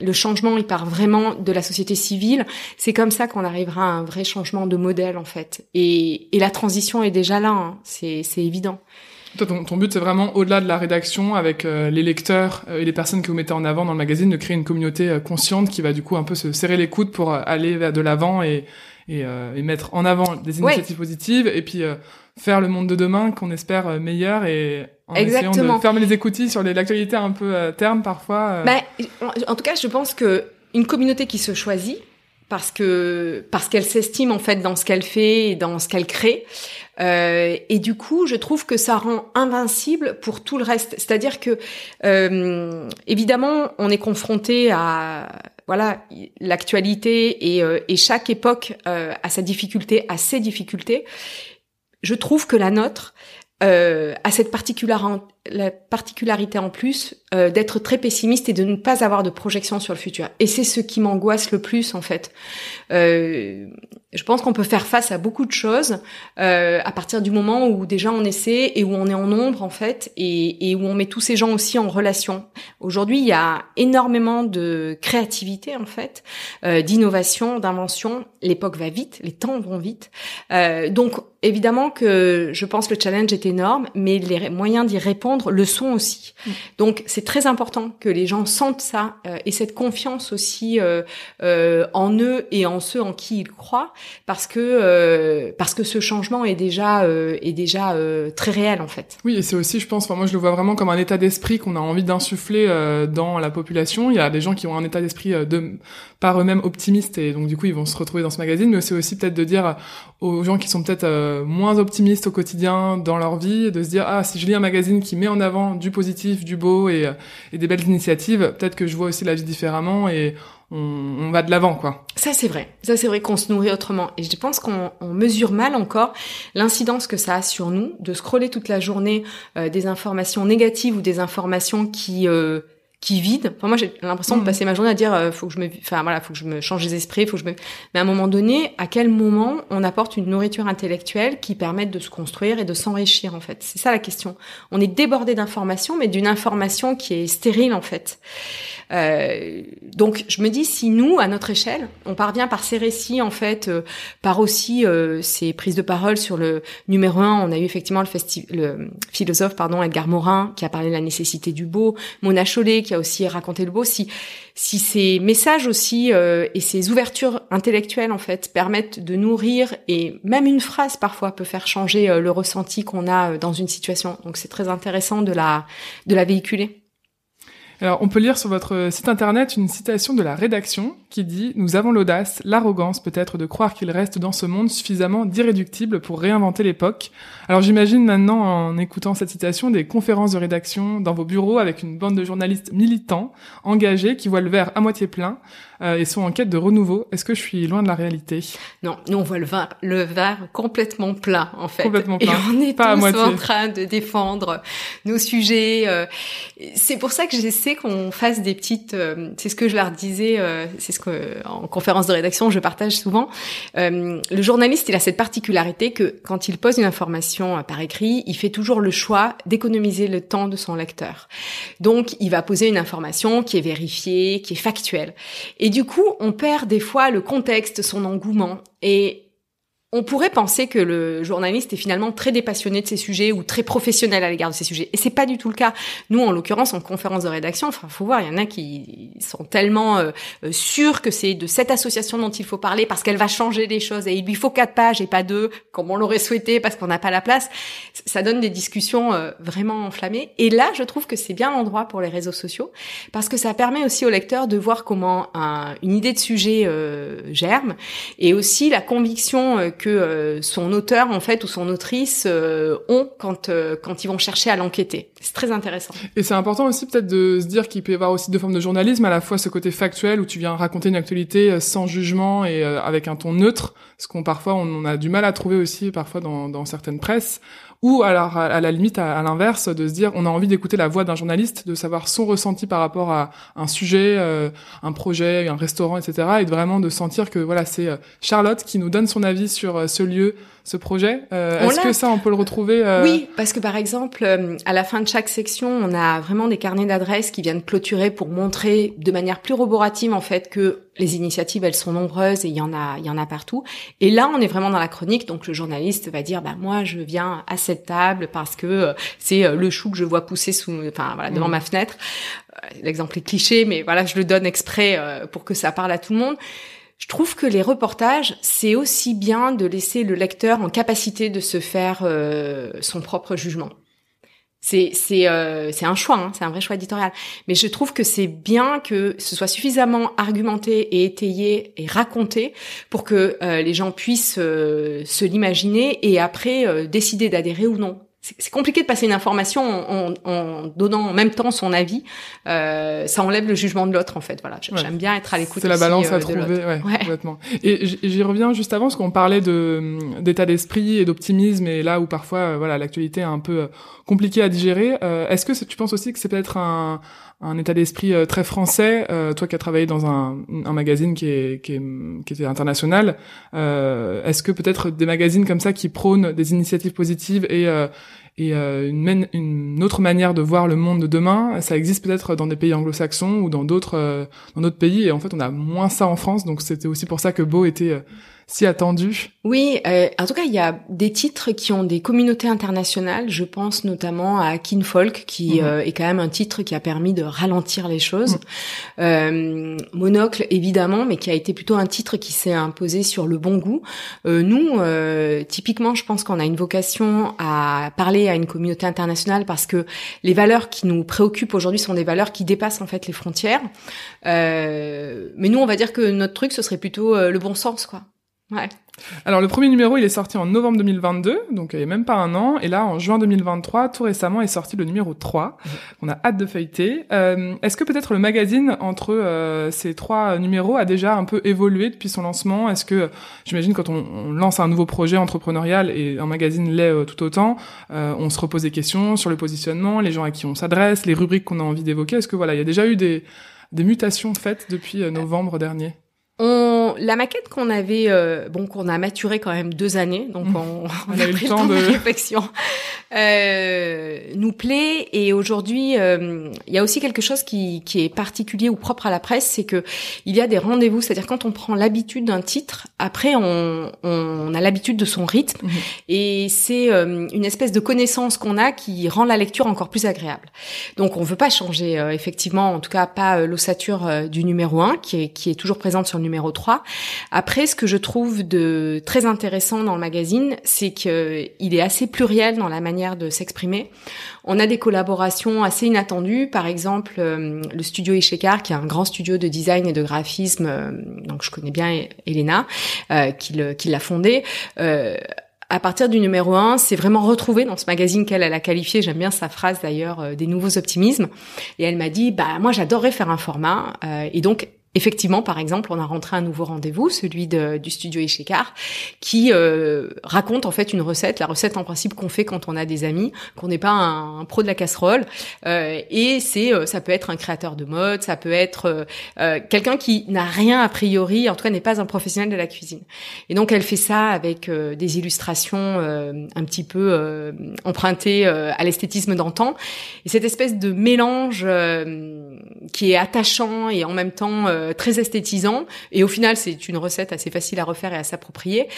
le changement, il part vraiment de la société civile. C'est comme ça qu'on arrivera à un vrai changement de modèle, en fait. Et, et la transition est déjà là, hein. c'est évident. Toi, ton, ton but, c'est vraiment, au-delà de la rédaction, avec euh, les lecteurs euh, et les personnes que vous mettez en avant dans le magazine, de créer une communauté euh, consciente qui va du coup un peu se serrer les coudes pour aller de l'avant et, et, et mettre en avant des initiatives positives et puis faire le monde de demain qu'on espère meilleur et en Exactement. essayant de fermer les écoutilles sur l'actualité un peu terme parfois. Bah, en tout cas, je pense que une communauté qui se choisit parce que parce qu'elle s'estime en fait dans ce qu'elle fait et dans ce qu'elle crée. Euh, et du coup, je trouve que ça rend invincible pour tout le reste. C'est-à-dire que euh, évidemment, on est confronté à voilà l'actualité et, euh, et chaque époque euh, a sa difficulté, a ses difficultés. Je trouve que la nôtre a cette particularité la particularité en plus euh, d'être très pessimiste et de ne pas avoir de projection sur le futur. Et c'est ce qui m'angoisse le plus en fait. Euh, je pense qu'on peut faire face à beaucoup de choses euh, à partir du moment où déjà on essaie et où on est en nombre en fait et, et où on met tous ces gens aussi en relation. Aujourd'hui, il y a énormément de créativité en fait, euh, d'innovation, d'invention. L'époque va vite, les temps vont vite. Euh, donc évidemment que je pense que le challenge est énorme, mais les moyens d'y répondre le son aussi. Mm. Donc c'est très important que les gens sentent ça euh, et cette confiance aussi euh, euh, en eux et en ceux en qui ils croient, parce que parce que ce changement est déjà est déjà très réel en fait. Oui, et c'est aussi, je pense, moi je le vois vraiment comme un état d'esprit qu'on a envie d'insuffler dans la population. Il y a des gens qui ont un état d'esprit de par eux-mêmes optimistes et donc du coup ils vont se retrouver dans ce magazine, mais c'est aussi peut-être de dire aux gens qui sont peut-être moins optimistes au quotidien dans leur vie, de se dire ah si je lis un magazine qui met en avant du positif, du beau et, euh, et des belles initiatives, peut-être que je vois aussi la vie différemment et on, on va de l'avant, quoi. Ça, c'est vrai. Ça, c'est vrai qu'on se nourrit autrement. Et je pense qu'on mesure mal encore l'incidence que ça a sur nous de scroller toute la journée euh, des informations négatives ou des informations qui euh, qui vide. Enfin, moi, j'ai l'impression de mm. passer ma journée à dire, euh, faut que je me, enfin voilà, faut que je me change les esprits, faut que je me. Mais à un moment donné, à quel moment on apporte une nourriture intellectuelle qui permette de se construire et de s'enrichir en fait? C'est ça la question. On est débordé d'informations, mais d'une information qui est stérile en fait. Euh, donc, je me dis, si nous, à notre échelle, on parvient par ces récits en fait, euh, par aussi euh, ces prises de parole sur le numéro un, on a eu effectivement le, le philosophe pardon Edgar Morin qui a parlé de la nécessité du beau, Mona Chollet qui a aussi raconté le beau. Si si ces messages aussi euh, et ces ouvertures intellectuelles en fait permettent de nourrir et même une phrase parfois peut faire changer euh, le ressenti qu'on a euh, dans une situation. Donc c'est très intéressant de la de la véhiculer. Alors, on peut lire sur votre site internet une citation de la rédaction qui dit Nous avons l'audace, l'arrogance peut-être de croire qu'il reste dans ce monde suffisamment d'irréductible pour réinventer l'époque. Alors, j'imagine maintenant, en écoutant cette citation, des conférences de rédaction dans vos bureaux avec une bande de journalistes militants, engagés, qui voient le verre à moitié plein, euh, et sont en quête de renouveau. Est-ce que je suis loin de la réalité? Non, nous on voit le verre, le verre complètement plein en fait. Complètement plein. Et on est Pas tous en train de défendre nos sujets. Euh. C'est pour ça que j'essaie qu'on fasse des petites. Euh, c'est ce que je leur disais. c'est ce que en conférence de rédaction je partage souvent. le journaliste, il a cette particularité que quand il pose une information par écrit, il fait toujours le choix d'économiser le temps de son lecteur. Donc, il va poser une information qui est vérifiée, qui est factuelle. Et du coup, on perd des fois le contexte, son engouement. Et on pourrait penser que le journaliste est finalement très dépassionné de ces sujets ou très professionnel à l'égard de ces sujets. Et c'est pas du tout le cas. Nous, en l'occurrence, en conférence de rédaction, enfin, faut voir, il y en a qui sont tellement euh, euh, sûrs que c'est de cette association dont il faut parler parce qu'elle va changer les choses et il lui faut quatre pages et pas deux, comme on l'aurait souhaité parce qu'on n'a pas la place. Ça donne des discussions euh, vraiment enflammées. Et là, je trouve que c'est bien l'endroit pour les réseaux sociaux parce que ça permet aussi au lecteur de voir comment une idée de sujet germe et aussi la conviction que euh, son auteur en fait ou son autrice euh, ont quand euh, quand ils vont chercher à l'enquêter. C'est très intéressant. Et c'est important aussi peut-être de se dire qu'il peut y avoir aussi deux formes de journalisme, à la fois ce côté factuel où tu viens raconter une actualité sans jugement et avec un ton neutre, ce qu'on parfois on, a du mal à trouver aussi parfois dans, dans certaines presses ou alors à, la limite à, l'inverse de se dire on a envie d'écouter la voix d'un journaliste, de savoir son ressenti par rapport à un sujet, euh, un projet, un restaurant, etc. Et de vraiment de sentir que voilà c'est euh, Charlotte qui nous donne son avis sur euh, ce lieu, ce projet. Est-ce que ça on peut le retrouver Oui, parce que par exemple à la fin de chaque section on a vraiment des carnets d'adresses qui viennent clôturer pour montrer de manière plus roborative en fait que les initiatives, elles sont nombreuses et il y en a, il y en a partout. Et là, on est vraiment dans la chronique, donc le journaliste va dire, bah moi, je viens à cette table parce que euh, c'est euh, le chou que je vois pousser sous, enfin voilà, devant mm. ma fenêtre. Euh, l'exemple est cliché, mais voilà, je le donne exprès pour que ça parle à tout le monde. je trouve que les reportages, c'est aussi bien de laisser le lecteur en capacité de se faire euh, son propre jugement. Euh, c'est un choix, hein, c'est un vrai choix éditorial. Mais je trouve que c'est bien que ce soit suffisamment argumenté et étayé et raconté pour que euh, les gens puissent se l'imaginer et après décider d'adhérer ou non c'est compliqué de passer une information en, en, donnant en même temps son avis. Euh, ça enlève le jugement de l'autre, en fait. Voilà, j'aime bien être à l'écoute. C'est la balance à euh, trouver, ouais, complètement. Et j'y reviens juste avant, parce qu'on parlait de d'état d'esprit et d'optimisme, et là où parfois, euh, voilà, l'actualité est un peu euh, compliquée à digérer. Est-ce que tu penses aussi que c'est peut-être un un état d'esprit très français, toi qui as travaillé dans un, un magazine qui est, qui, est, qui était international, euh, est-ce que peut-être des magazines comme ça qui prônent des initiatives positives et et euh, une, une, autre manière de voir le monde de demain, ça existe peut-être dans des pays anglo-saxons ou dans d'autres euh, dans d'autres pays. Et en fait, on a moins ça en France. Donc c'était aussi pour ça que Beau était euh, si attendu Oui, euh, en tout cas, il y a des titres qui ont des communautés internationales. Je pense notamment à Kinfolk, qui mhm. euh, est quand même un titre qui a permis de ralentir les choses. Mhm. Euh, Monocle, évidemment, mais qui a été plutôt un titre qui s'est imposé sur le bon goût. Euh, nous, euh, typiquement, je pense qu'on a une vocation à parler à une communauté internationale parce que les valeurs qui nous préoccupent aujourd'hui sont des valeurs qui dépassent en fait les frontières. mais nous, on va dire que notre truc, ce serait plutôt le bon sens, quoi. Ouais. Alors le premier numéro, il est sorti en novembre 2022, donc il n'y a même pas un an. Et là, en juin 2023, tout récemment, est sorti le numéro 3. On a hâte de feuilleter. Euh, Est-ce que peut-être le magazine, entre euh, ces trois numéros, a déjà un peu évolué depuis son lancement? Est-ce que, j'imagine, quand on, on, lance un nouveau projet entrepreneurial, et un magazine l'est euh, tout autant, euh, on se repose des questions sur le positionnement, les gens à qui on s'adresse, les rubriques qu'on a envie d'évoquer. Est-ce que voilà, il y a déjà eu des, des mutations faites depuis euh, novembre dernier? on, la maquette qu'on avait, euh, bon, qu'on a maturé quand même deux années, donc mmh. on, on, a, eu le temps, de... réflexion, euh, nous plaît. Et aujourd'hui, euh, il y a aussi quelque chose qui, qui est particulier ou propre à la presse, c'est que il y a des rendez-vous. C'est-à-dire quand on prend l'habitude d'un titre, après on, on a l'habitude de son rythme, mmh. et c'est euh, une espèce de connaissance qu'on a qui rend la lecture encore plus agréable. Donc on veut pas changer, euh, effectivement, en tout cas pas l'ossature du numéro 1 qui est, qui est toujours présente sur le numéro 3. Après, ce que je trouve de très intéressant dans le magazine, c'est qu'il est assez pluriel dans la manière de s'exprimer. On a des collaborations assez inattendues, par exemple euh, le studio Ishekar, qui est un grand studio de design et de graphisme, euh, donc je connais bien Elena, euh, qui l'a fondé à partir du numéro 1, c'est vraiment retrouvé dans ce magazine qu'elle a qualifié, j'aime bien sa phrase d'ailleurs, des nouveaux optimismes. Et elle m'a dit, bah moi j'adorerais faire un format. et donc Effectivement, par exemple, on a rentré un nouveau rendez-vous, celui de, du studio Ishekar, qui euh, raconte en fait une recette, la recette en principe qu'on fait quand on a des amis, qu'on n'est pas un, pro de la casserole. Euh, et c'est, euh, ça peut être un créateur de mode, ça peut être euh, quelqu'un qui n'a rien a priori, en tout cas n'est pas un professionnel de la cuisine. Et donc elle fait ça avec des illustrations un petit peu empruntées à l'esthétisme d'antan. Et cette espèce de mélange qui est attachant et en même temps euh, très esthétisant. Et au final, c'est une recette assez facile à refaire et à s'approprier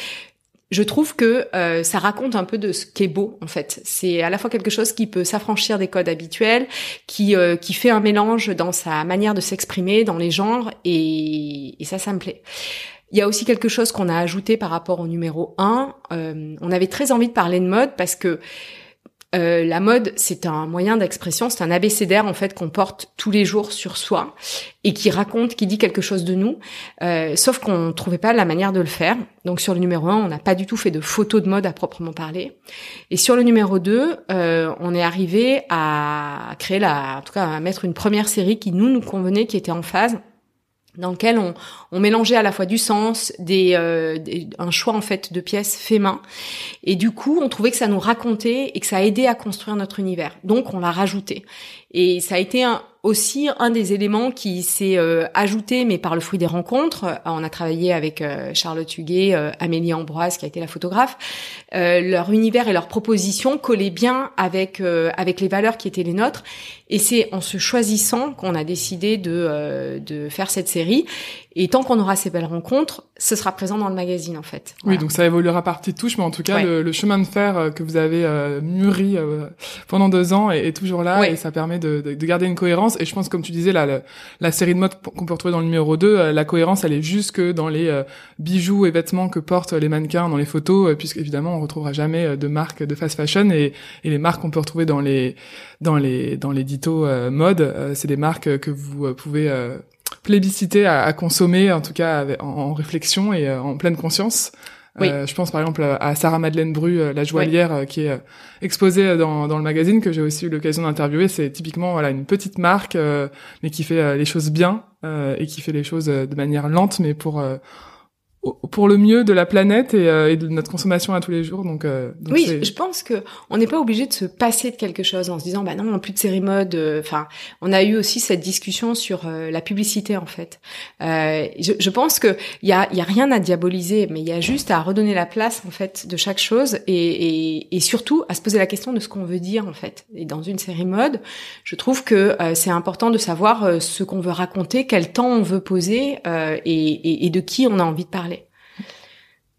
je trouve que euh, ça raconte un peu de ce qui est beau en fait. C'est à la fois quelque chose qui peut s'affranchir des codes habituels, qui euh, qui fait un mélange dans sa manière de s'exprimer, dans les genres, et, et, ça, ça me plaît. Il y a aussi quelque chose qu'on a ajouté par rapport au numéro 1. on avait très envie de parler de mode parce que euh, la mode, c'est un moyen d'expression, c'est un abécédaire en fait qu'on porte tous les jours sur soi et qui raconte, qui dit quelque chose de nous. Euh, sauf qu'on trouvait pas la manière de le faire. Donc sur le numéro 1, on n'a pas du tout fait de photos de mode à proprement parler. Et sur le numéro 2, euh, on est arrivé à créer la, en tout cas à mettre une première série qui nous nous convenait, qui était en phase dans lequel on, on, mélangeait à la fois du sens, des, euh, un choix en fait de pièces fait main, et du coup on trouvait que ça nous racontait et que ça aidait à construire notre univers. Donc on l'a rajouté. Et ça a été un, aussi un des éléments qui s'est euh, ajouté, mais par le fruit des rencontres. Euh, on a travaillé avec euh, Charlotte Huguet, Amélie Ambroise, qui a été la photographe. leur univers et leurs propositions collaient bien avec avec les valeurs qui étaient les nôtres. Et c'est en se choisissant qu'on a décidé de de faire cette série. Et tant qu'on aura ces belles rencontres, ce sera présent dans le magazine en fait. Oui, donc ça évoluera par petites touches, mais en tout cas, le, chemin de fer que vous avez mûri pendant deux ans est, toujours là et ça permet de, de, garder une cohérence. Et je pense, comme tu disais, la, la série de mode qu'on peut retrouver dans le numéro 2, la cohérence, elle est juste que dans les bijoux et vêtements que portent les mannequins dans les photos, puisque évidemment, on retrouvera jamais de marques de fast fashion. Et, et les marques qu'on peut retrouver dans les dans les dans l'édito mode, c'est des marques que vous pouvez plébiscité à, à, consommer, en tout cas en, réflexion et euh, en pleine conscience. Euh, je pense par exemple à Sarah Madeleine Bru, euh, la joaillière, qui est exposée dans, dans le magazine que j'ai aussi eu l'occasion d'interviewer. C'est typiquement voilà une petite marque, mais qui fait les choses bien et qui fait les choses de manière lente, mais pour pour le mieux de la planète et, euh, et, de notre consommation à tous les jours. Donc, euh, oui, je pense que on n'est pas obligé de se passer de quelque chose en se disant bah non, plus de série mode. Euh, enfin, on a eu aussi cette discussion sur la publicité en fait. Je, je, pense que il y a, y a rien à diaboliser, mais il y a juste à redonner la place en fait de chaque chose et, et, et surtout à se poser la question de ce qu'on veut dire en fait. Et dans une série mode, je trouve que c'est important de savoir ce qu'on veut raconter, quel temps on veut poser et, et de qui on a envie de parler.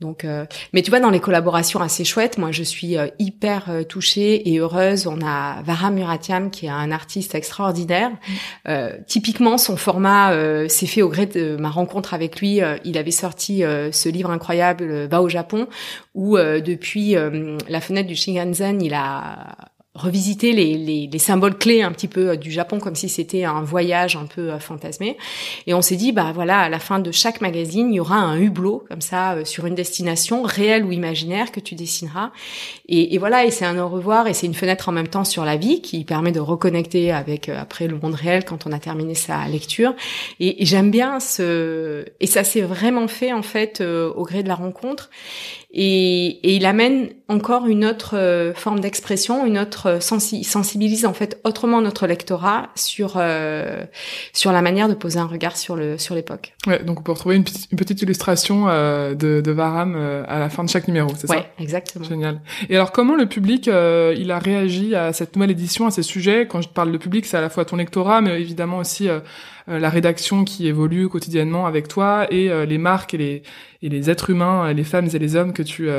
Donc, euh, mais tu vois, dans les collaborations assez chouettes, moi, je suis euh, hyper euh, touchée et heureuse. On a Vara Muratiam, qui est un artiste extraordinaire. Mm. typiquement, son format s'est fait au gré de ma rencontre avec lui. il avait sorti ce livre incroyable, Va au Japon, où depuis la fenêtre du Shingansen, il a revisiter les, les, les, symboles clés un petit peu euh, du Japon comme si c'était un voyage un peu euh, fantasmé. Et on s'est dit, bah voilà, à la fin de chaque magazine, il y aura un hublot comme ça euh, sur une destination réelle ou imaginaire que tu dessineras. Et, et voilà, et c'est un au revoir et c'est une fenêtre en même temps sur la vie qui permet de reconnecter avec après le monde réel quand on a terminé sa lecture. Et, et j'aime bien ce et ça s'est vraiment fait en fait au gré de la rencontre. Et, et il amène encore une autre euh, forme d'expression, une autre euh, sensibilise en fait autrement notre lectorat sur euh, sur la manière de poser un regard sur le sur l'époque. Ouais, donc on peut retrouver une, petite, une petite illustration euh, de, de Varam à la fin de chaque numéro, c'est ça? Ouais, exactement. Génial. Et alors comment le public il a réagi à cette nouvelle édition, à ces sujets? Quand je parle de public, c'est à la fois ton lectorat, mais évidemment aussi la rédaction qui évolue quotidiennement avec toi et les marques et les et les êtres humains, les femmes et les hommes que tu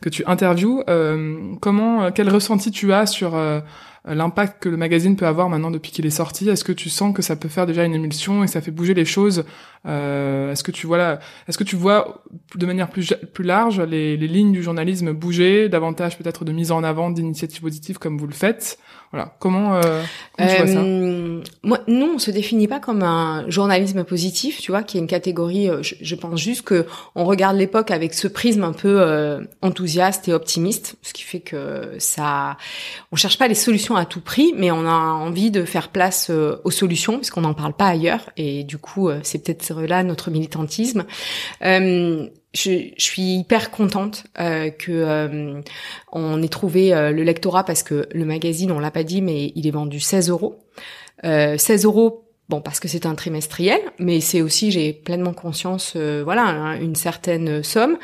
que tu interviews. Euh, comment, euh, quel ressenti tu as sur euh, l'impact que le magazine peut avoir maintenant depuis qu'il est sorti Est-ce que tu sens que ça peut faire déjà une émulsion et ça fait bouger les choses Est-ce que tu vois là, est-ce que tu vois de manière plus plus large les, les lignes du journalisme bouger, davantage peut-être de mise en avant d'initiatives positives comme vous le faites? Voilà. Comment, euh, tu vois ça? Euh, Moi, nous, on se définit pas comme un journalisme positif, tu vois, qui est une catégorie. Euh, je, pense juste que on regarde l'époque avec ce prisme un peu enthousiaste et optimiste, ce qui fait que ça, on cherche pas les solutions à tout prix, mais on a envie de faire place aux solutions, puisqu'on n'en parle pas ailleurs, et du coup, c'est peut-être là notre militantisme je, je, suis hyper contente euh, que euh, on ait trouvé euh, le lectorat parce que le magazine, on l'a pas dit, mais il est vendu 16 euros. 16 euros Bon, parce que c'est un trimestriel, mais c'est aussi, j'ai pleinement conscience, voilà, hein, une certaine somme.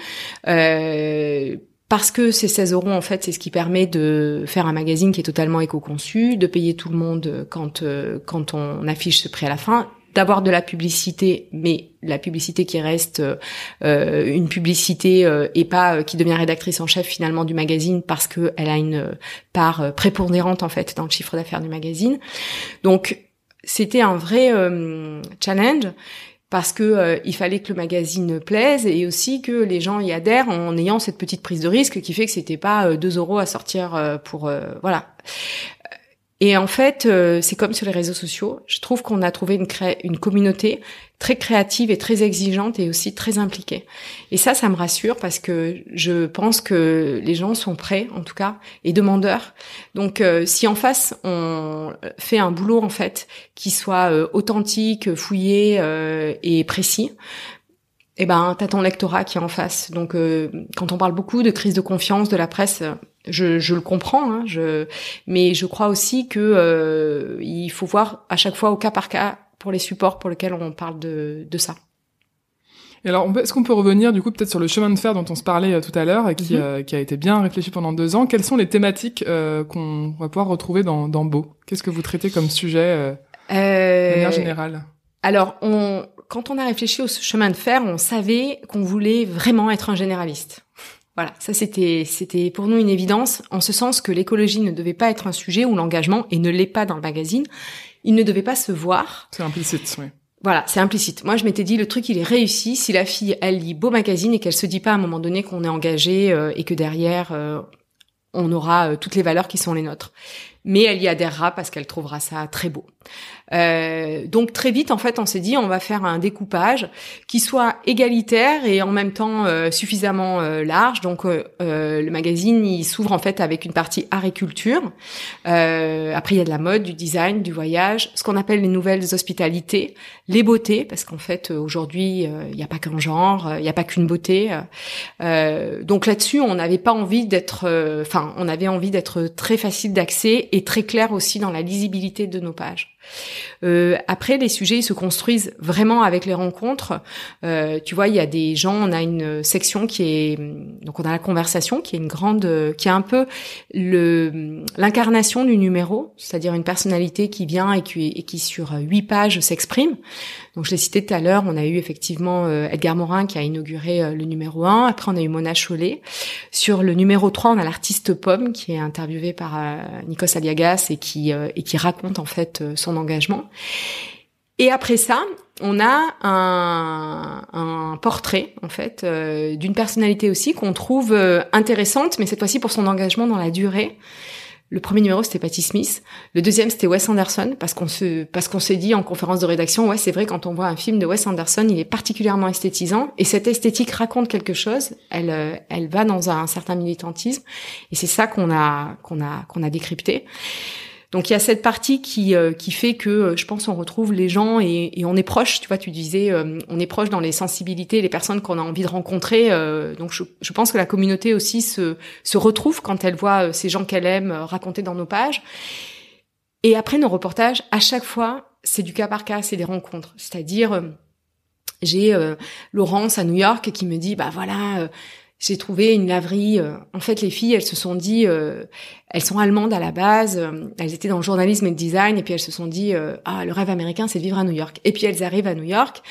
Parce que ces 16 euros, en fait, c'est ce qui permet de faire un magazine qui est totalement éco-conçu, de payer tout le monde quand quand on affiche ce prix à la fin, d'avoir de la publicité, mais la publicité qui reste euh, une publicité euh, et pas euh, qui devient rédactrice en chef finalement du magazine parce que elle a une part prépondérante en fait dans le chiffre d'affaires du magazine. Donc c'était un vrai challenge parce que il fallait que le magazine plaise et aussi que les gens y adhèrent en ayant cette petite prise de risque qui fait que c'était pas 2 euros à sortir pour voilà et en fait, euh, c'est comme sur les réseaux sociaux. Je trouve qu'on a trouvé une, une communauté très créative et très exigeante et aussi très impliquée. Et ça, ça me rassure parce que je pense que les gens sont prêts, en tout cas, et demandeurs. Donc, euh, si en face on fait un boulot en fait qui soit euh, authentique, fouillé et précis, eh ben, t'as ton lectorat qui est en face. Donc, quand on parle beaucoup de crise de confiance de la presse, je, je, le comprends, hein, je, mais je crois aussi que euh, il faut voir à chaque fois au cas par cas pour les supports pour lesquels on parle de, de ça. Et alors, est-ce qu'on peut revenir du coup peut-être sur le chemin de fer dont on se parlait euh, tout à l'heure et qui, mhm. euh, qui, a été bien réfléchi pendant deux ans? Quelles sont les thématiques euh, qu'on va pouvoir retrouver dans, dans Beau? Qu'est-ce que vous traitez comme sujet de manière générale? Alors, on, quand on a réfléchi au chemin de fer, on savait qu'on voulait vraiment être un généraliste. Voilà, ça c'était c'était pour nous une évidence, en ce sens que l'écologie ne devait pas être un sujet ou l'engagement, et ne l'est pas dans le magazine, il ne devait pas se voir. C'est implicite, oui. Voilà, c'est implicite. Moi, je m'étais dit, le truc, il est réussi si la fille, elle lit beau magazine et qu'elle se dit pas à un moment donné qu'on est engagé euh, et que derrière, euh, on aura euh, toutes les valeurs qui sont les nôtres. Mais elle y adhérera parce qu'elle trouvera ça très beau. Euh, donc très vite, en fait, on s'est dit, on va faire un découpage qui soit égalitaire et en même temps euh, suffisamment euh, large. Donc le magazine, il s'ouvre en fait avec une partie agriculture. après, il y a de la mode, du design, du voyage, ce qu'on appelle les nouvelles hospitalités, les beautés, parce qu'en fait, aujourd'hui, il n'y a pas qu'un genre, il n'y a pas qu'une beauté. donc là-dessus, on n'avait pas envie d'être, enfin, on avait envie d'être très facile d'accès et très clair aussi dans la lisibilité de nos pages. Euh, après, les sujets ils se construisent vraiment avec les rencontres. Euh, tu vois, il y a des gens, on a une section qui est donc on a la conversation qui est une grande, qui est un peu le l'incarnation du numéro, c'est-à-dire une personnalité qui vient et qui, et qui sur huit pages s'exprime. Donc je l'ai cité tout à l'heure, on a eu effectivement euh, Edgar Morin qui a inauguré euh, le numéro 1, après on a eu Mona Chollet. Sur le numéro 3, on a l'artiste Pomme qui est interviewé par euh, Nikos Aliagas et qui, et qui raconte en fait son engagement. Et après ça, on a un, un portrait en fait d'une personnalité aussi qu'on trouve intéressante, mais cette fois-ci pour son engagement dans la durée. Le premier numéro c'était Patty Smith, le deuxième c'était Wes Anderson parce qu'on se parce qu'on s'est dit en conférence de rédaction ouais c'est vrai quand on voit un film de Wes Anderson il est particulièrement esthétisant et cette esthétique raconte quelque chose, elle euh, elle va dans un certain militantisme et c'est ça qu'on a qu'on a qu'on a décrypté. Donc il y a cette partie qui euh, qui fait que euh, je pense on retrouve les gens et, on est proche. Tu vois, tu disais euh, on est proche dans les sensibilités, les personnes qu'on a envie de rencontrer. donc je, je, pense que la communauté aussi se se retrouve quand elle voit ces gens qu'elle aime raconter dans nos pages. Et après nos reportages, à chaque fois, c'est du cas par cas, c'est des rencontres. C'est-à-dire j'ai Laurence à New York qui me dit bah voilà j'ai trouvé une laverie. Euh, en fait, les filles, elles se sont dit, euh, elles sont allemandes à la base, euh, elles étaient dans le journalisme et le design, et puis elles se sont dit, ah, le rêve américain, c'est de vivre à New York. Et puis elles arrivent à New York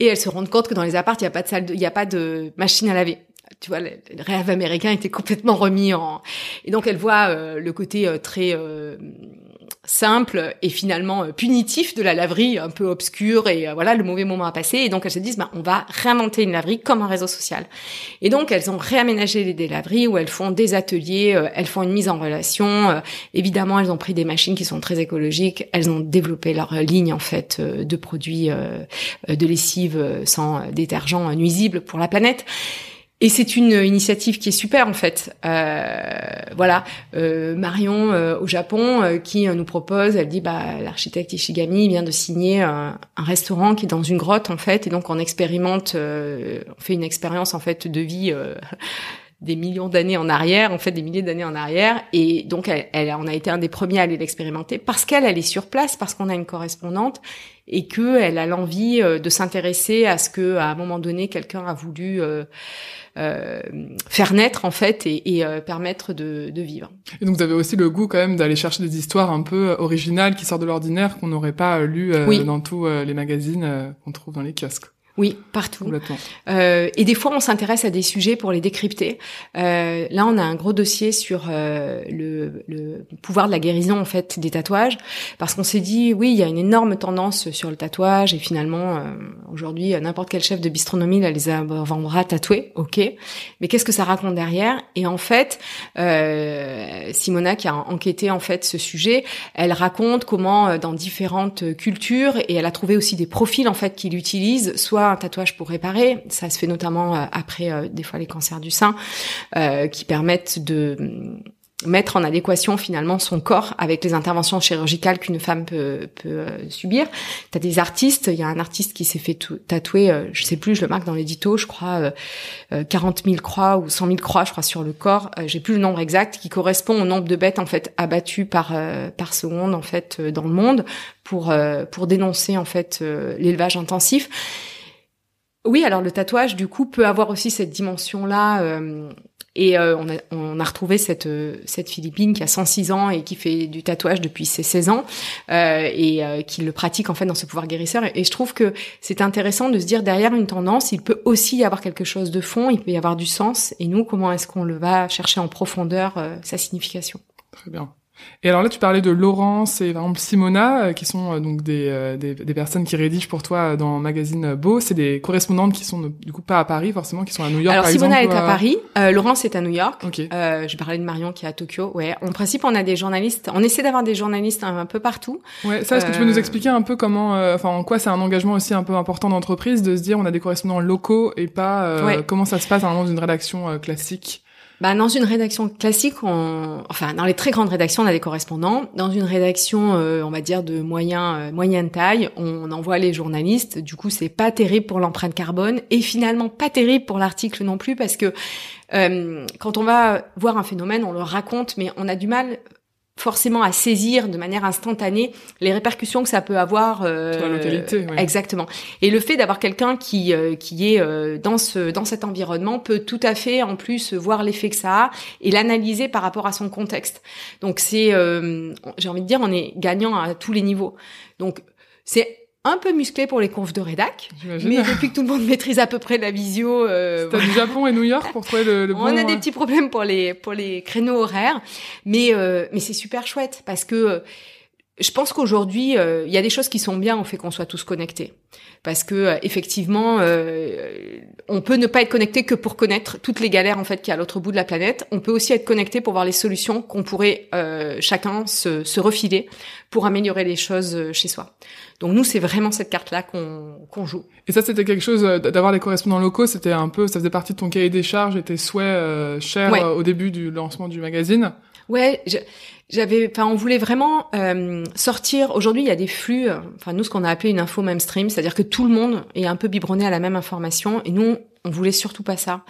et elles se rendent compte que dans les apparts, il n'y a pas de salle, il n'y a pas de machine à laver. Tu vois, le, rêve américain était complètement remis en. Et donc elles voient le côté très simple et finalement euh, punitif de la laverie un peu obscure et euh, voilà le mauvais moment à passer et donc elles se disent bah, on va réinventer une laverie comme un réseau social. Et donc elles ont réaménagé des laveries où elles font des ateliers euh, elles font une mise en relation évidemment elles ont pris des machines qui sont très écologiques. Elles ont développé leur ligne en fait de produits de lessive sans détergent nuisible pour la planète et c'est une initiative qui est super en fait. Euh, voilà, euh, Marion euh, au Japon qui nous propose, elle dit bah l'architecte Ishigami vient de signer un, restaurant qui est dans une grotte en fait, et donc on expérimente, on fait une expérience en fait de vie. Des millions d'années en arrière, en fait des milliers d'années en arrière, et donc elle, elle, on a été un des premiers à aller l'expérimenter parce qu'elle, elle est sur place, parce qu'on a une correspondante et que elle a l'envie de s'intéresser à ce que, à un moment donné, quelqu'un a voulu euh, faire naître en fait et, et euh, permettre de, de, vivre. Et donc vous avez aussi le goût quand même d'aller chercher des histoires un peu euh, originales qui sortent de l'ordinaire qu'on n'aurait pas lu dans tous les magazines qu'on trouve dans les kiosques. Oui, partout. Euh, et des fois, on s'intéresse à des sujets pour les décrypter. Euh, là, on a un gros dossier sur euh, le, le, pouvoir de la guérison en fait des tatouages, parce qu'on s'est dit, oui, il y a une énorme tendance sur le tatouage, et finalement, euh, aujourd'hui, n'importe quel chef de bistronomie là, les vendra tatoués, ok. Mais qu'est-ce que ça raconte derrière? Et en fait, euh, Simona qui a enquêté en fait ce sujet, elle raconte comment dans différentes cultures, et elle a trouvé aussi des profils en fait qui l'utilisent, soit un tatouage pour réparer. Ça se fait notamment euh, après euh, des fois les cancers du sein, euh, qui permettent de mm, mettre en adéquation finalement son corps avec les interventions chirurgicales qu'une femme peut, peut subir. T'as des artistes, il y a un artiste qui s'est fait tatouer, je sais plus, je le marque dans l'édito, je crois, 40 000 croix ou 100 000 croix, je crois, sur le corps. J'ai plus le nombre exact, qui correspond au nombre de bêtes en fait abattues par par seconde en fait dans le monde pour pour dénoncer en fait l'élevage intensif. Oui, alors le tatouage, du coup, peut avoir aussi cette dimension-là. Euh, Et euh, on, a, on a retrouvé cette, euh, cette Philippine qui a 106 ans et qui fait du tatouage depuis ses 16 ans euh, et qui le pratique en fait dans ce pouvoir guérisseur. Et, je trouve que c'est intéressant de se dire derrière une tendance, il peut aussi y avoir quelque chose de fond, il peut y avoir du sens. Et nous, comment est-ce qu'on le va chercher en profondeur sa signification? Très bien. Et alors là, tu parlais de Laurence et par exemple Simona, euh, qui sont euh, donc des, euh, des, des, personnes qui rédigent pour toi dans le magazine Beau. C'est des correspondantes qui sont du coup pas à Paris forcément, qui sont à New York. Alors par Simona exemple, est à Paris, Laurence est à New York. Okay. je parlais de Marion qui est à Tokyo. Ouais, en principe, on a des journalistes. On essaie d'avoir des journalistes un, peu partout. Ouais, ça, est-ce que tu peux nous expliquer un peu comment, enfin, en quoi c'est un engagement aussi un peu important d'entreprise de se dire on a des correspondants locaux et pas comment ça se passe à un moment d'une rédaction classique? Bah, dans une rédaction classique, on... enfin dans les très grandes rédactions, on a des correspondants. Dans une rédaction, euh, on va dire de euh, moyenne taille, on envoie les journalistes. Du coup, c'est pas terrible pour l'empreinte carbone et finalement pas terrible pour l'article non plus parce que euh, quand on va voir un phénomène, on le raconte, mais on a du mal forcément à saisir de manière instantanée les répercussions que ça peut avoir euh, Sur la localité exactement. Et le fait d'avoir quelqu'un qui euh, qui est euh, dans ce dans cet environnement peut tout à fait en plus voir l'effet que ça a et l'analyser par rapport à son contexte. Donc c'est euh, j'ai envie de dire on est gagnant à tous les niveaux. Donc c'est un peu musclé pour les confs de rédac, mais depuis que tout le monde maîtrise à peu près la visio, euh, du Japon et New York pour trouver le, le bon. On a des petits problèmes pour les pour les créneaux horaires, mais euh, mais c'est super chouette parce que euh, je pense qu'aujourd'hui, euh, il y a des choses qui sont bien au fait qu'on soit tous connectés, parce que euh, effectivement, euh, on peut ne pas être connecté que pour connaître toutes les galères en fait qu'il y a à l'autre bout de la planète. On peut aussi être connecté pour voir les solutions qu'on pourrait chacun se, se, refiler pour améliorer les choses chez soi. Donc nous, c'est vraiment cette carte-là qu'on qu'on joue. Et ça, c'était quelque chose d'avoir des correspondants locaux. C'était un peu, ça faisait partie de ton cahier des charges et tes souhaits chers au début du lancement du magazine? Ouais. Je j'avais, enfin, on voulait vraiment euh, sortir. Aujourd'hui, il y a des flux, euh, enfin nous, ce qu'on a appelé une info mainstream, c'est-à-dire que tout le monde est un peu biberonné à la même information, et nous, on voulait surtout pas ça.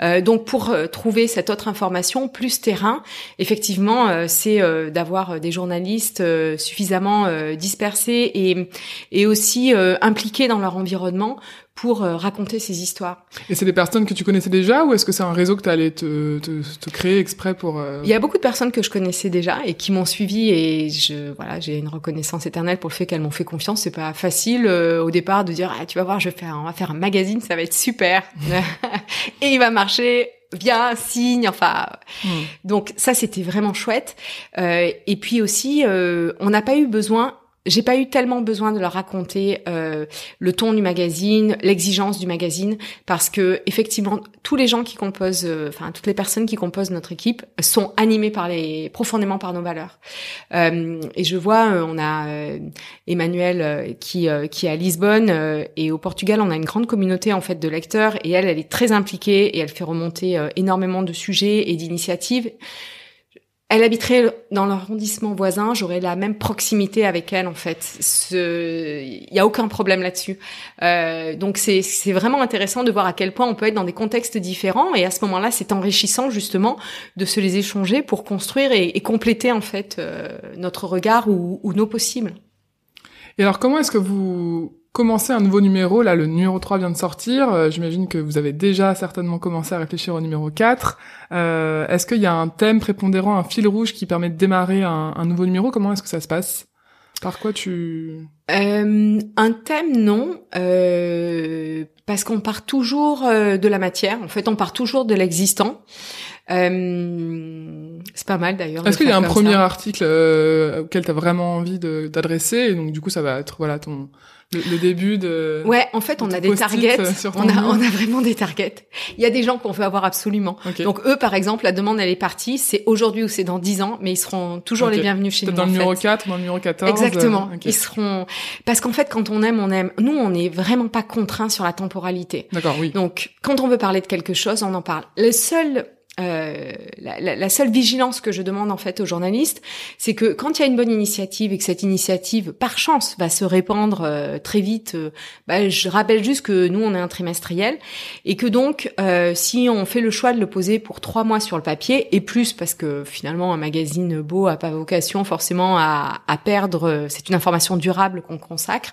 Euh, donc pour euh, trouver cette autre information plus terrain, effectivement, euh, c'est euh, d'avoir des journalistes suffisamment dispersés et et aussi impliqués dans leur environnement pour raconter ces histoires. Et c'est des personnes que tu connaissais déjà ou est-ce que c'est un réseau que tu allais te, te, te, créer exprès pour Il y a beaucoup de personnes que je connaissais déjà et qui m'ont suivi et je voilà, j'ai une reconnaissance éternelle pour le fait qu'elles m'ont fait confiance, c'est pas facile au départ de dire ah, tu vas voir, je vais faire on va faire un magazine, ça va être super. et il va marcher bien, signe, enfin. Hmm. Donc ça, c'était vraiment chouette. Euh, et puis aussi, euh, on n'a pas eu besoin j'ai pas eu tellement besoin de leur raconter euh, le ton du magazine, l'exigence du magazine, parce que effectivement, tous les gens qui composent, euh, enfin toutes les personnes qui composent notre équipe sont animées par les profondément par nos valeurs. Euh, et je vois, euh, on a euh, Emmanuel qui qui est à Lisbonne et au Portugal, on a une grande communauté en fait de lecteurs et elle, elle est très impliquée et elle fait remonter énormément de sujets et d'initiatives elle habiterait dans l'arrondissement voisin, j'aurais la même proximité avec elle en fait. Il n'y a aucun problème là-dessus. Euh, donc c'est vraiment intéressant de voir à quel point on peut être dans des contextes différents et à ce moment-là, c'est enrichissant justement de se les échanger pour construire et, compléter en fait euh, notre regard ou, ou nos possibles. Et alors comment est-ce que vous commencer un nouveau numéro. Là, le numéro 3 vient de sortir. Euh, j'imagine que vous avez déjà certainement commencé à réfléchir au numéro 4. Euh, est-ce qu'il y a un thème prépondérant, un fil rouge qui permet de démarrer un, un nouveau numéro? Comment est-ce que ça se passe? Par quoi tu... Euh, un thème, non. Euh, parce qu'on part toujours de la matière. En fait, on part toujours de l'existant. Euh, c'est pas mal d'ailleurs. Est-ce qu'il y a un premier article euh, auquel tu as vraiment envie d'adresser? Et donc du coup ça va être voilà ton le, début de. Ouais, en fait, on a des targets. On a, on a vraiment des targets. Il y a des gens qu'on veut avoir absolument. Donc eux, par exemple, la demande elle est partie. C'est aujourd'hui ou c'est dans 10 ans, mais ils seront toujours les bienvenus chez nous. Dans le numéro 4, dans le numéro 14. Exactement. Ils seront parce qu'en fait, quand on aime, on aime. Nous, on n'est vraiment pas contraint sur la temporalité. D'accord, oui. Donc, quand on veut parler de quelque chose, on en parle. Le seul euh, la, la, seule vigilance que je demande en fait aux journalistes, c'est que quand il y a une bonne initiative et que cette initiative, par chance, va se répandre euh, très vite, euh, bah, je rappelle juste que nous on est un trimestriel et que donc si on fait le choix de le poser pour trois mois sur le papier et plus parce que finalement un magazine beau a pas vocation forcément à, à perdre, c'est une information durable qu'on consacre